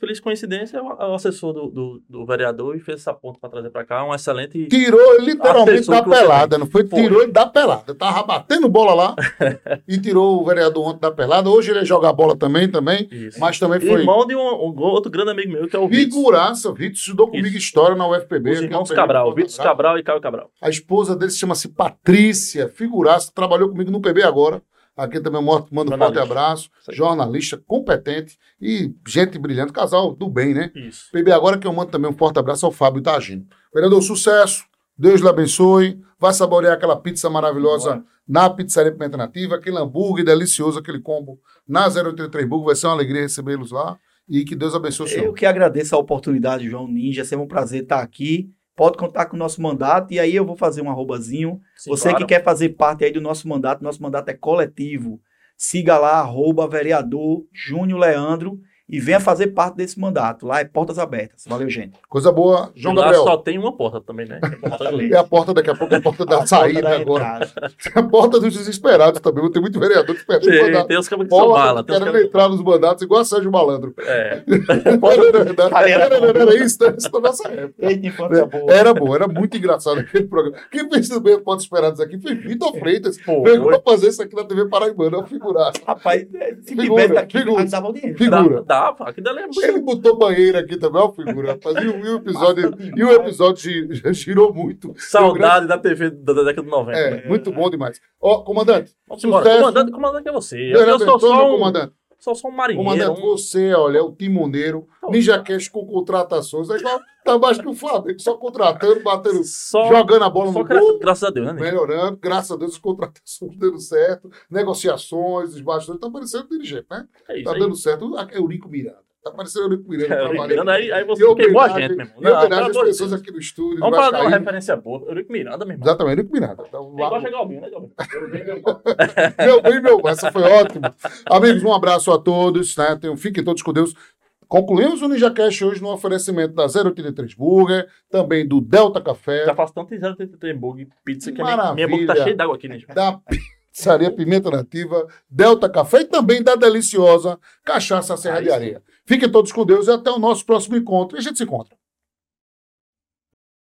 feliz coincidência, o assessor do, do, do vereador e fez essa ponta para trazer para cá. Um excelente. Tirou literalmente da pelada, não foi? foi? Tirou ele da pelada. Tava batendo bola lá e tirou o vereador ontem da pelada. Hoje ele joga bola também, também. Isso. Mas também foi. Irmão de um, um, outro grande amigo meu, que é o Vitor. Figuraça, Vitor estudou comigo Isso. história na UFPB. Os irmãos é Cabral, Vitor Cabral e Caio Cabral. A esposa dele se chama-se Patrícia, figuraça, trabalhou comigo no PB agora. Aqui também mando um forte abraço. Jornalista competente e gente brilhante, casal do bem, né? Isso. PB, agora que eu mando também um forte abraço ao Fábio Tagino. Vereador, sucesso. Deus lhe abençoe. Vai saborear aquela pizza maravilhosa Boa. na Pizzaria Pimenta Nativa, aquele hambúrguer delicioso, aquele combo na 083 Burgo. Vai ser uma alegria recebê-los lá. E que Deus abençoe o senhor. Eu que agradeço a oportunidade, João Ninja. É sempre um prazer estar aqui pode contar com o nosso mandato e aí eu vou fazer um arrobazinho. Sim, Você claro. que quer fazer parte aí do nosso mandato, nosso mandato é coletivo. Siga lá, arroba vereador Júnior Leandro e venha fazer parte desse mandato. Lá é portas abertas. Valeu, gente. Coisa boa. João Gabriel. só tem uma porta também, né? É a porta daqui a pouco, é a porta da a saída porta da agora. a porta dos desesperados também. Tem muito vereador que perde tem. Tem os que são bala. Querendo que... entrar nos mandatos igual a Sérgio Malandro. É. era, era, era, era isso, era isso na nossa época. Era bom, era muito engraçado aquele programa. Quem fez também Portas Esperados aqui foi Vitor Freitas. Veio pra fazer isso aqui na TV Paraibana. É uma figuraça. Rapaz, se tivesse aqui, figura. dava audiência. Figura. Dava, aqui dali é ele botou banheiro aqui também, ó, figura. E, e, o episódio, e o episódio girou muito. Saudade da TV da década de 90. É, né? muito bom demais. Ó, comandante. Vamos embora. Comandante, comandante é você. Eu, eu sou só um, comandante. Sou só um marinheiro. Comandante, um... você, olha, é o timoneiro. Oh, Ninja Cash com contratações. É igual, tá mais que o Flamengo, só contratando, batendo, só, jogando a bola no gol. Graças a Deus, né? Melhorando, graças a Deus, as contratações dando certo. Negociações, os bastidores, tá parecendo dirigente, né? É isso tá dando certo. É o Rico Miranda. Tá parecendo o Eurico Miranda. É, Miranda aí, aí você queimou a gente, meu irmão. Em homenagem às pessoas aqui no estúdio. Vamos falar de uma referência boa. Eurico Miranda, meu irmão. Exatamente, Eurico Miranda. Então, é igual chegar ao né, Meu bem, meu bem. Essa foi ótima. Amigos, um abraço a todos. Né? Fiquem todos com Deus. Concluímos o Ninja Cash hoje no oferecimento da 083 Burger, também do Delta Café. Já faz tanto em 083 Burger pizza que Maravilha. minha, minha boca tá cheia d'água aqui, Ninja. Da Pizzaria Pimenta Nativa, Delta Café e também da deliciosa Cachaça Serra de Areia. Fiquem todos com Deus e até o nosso próximo encontro. E a gente se encontra.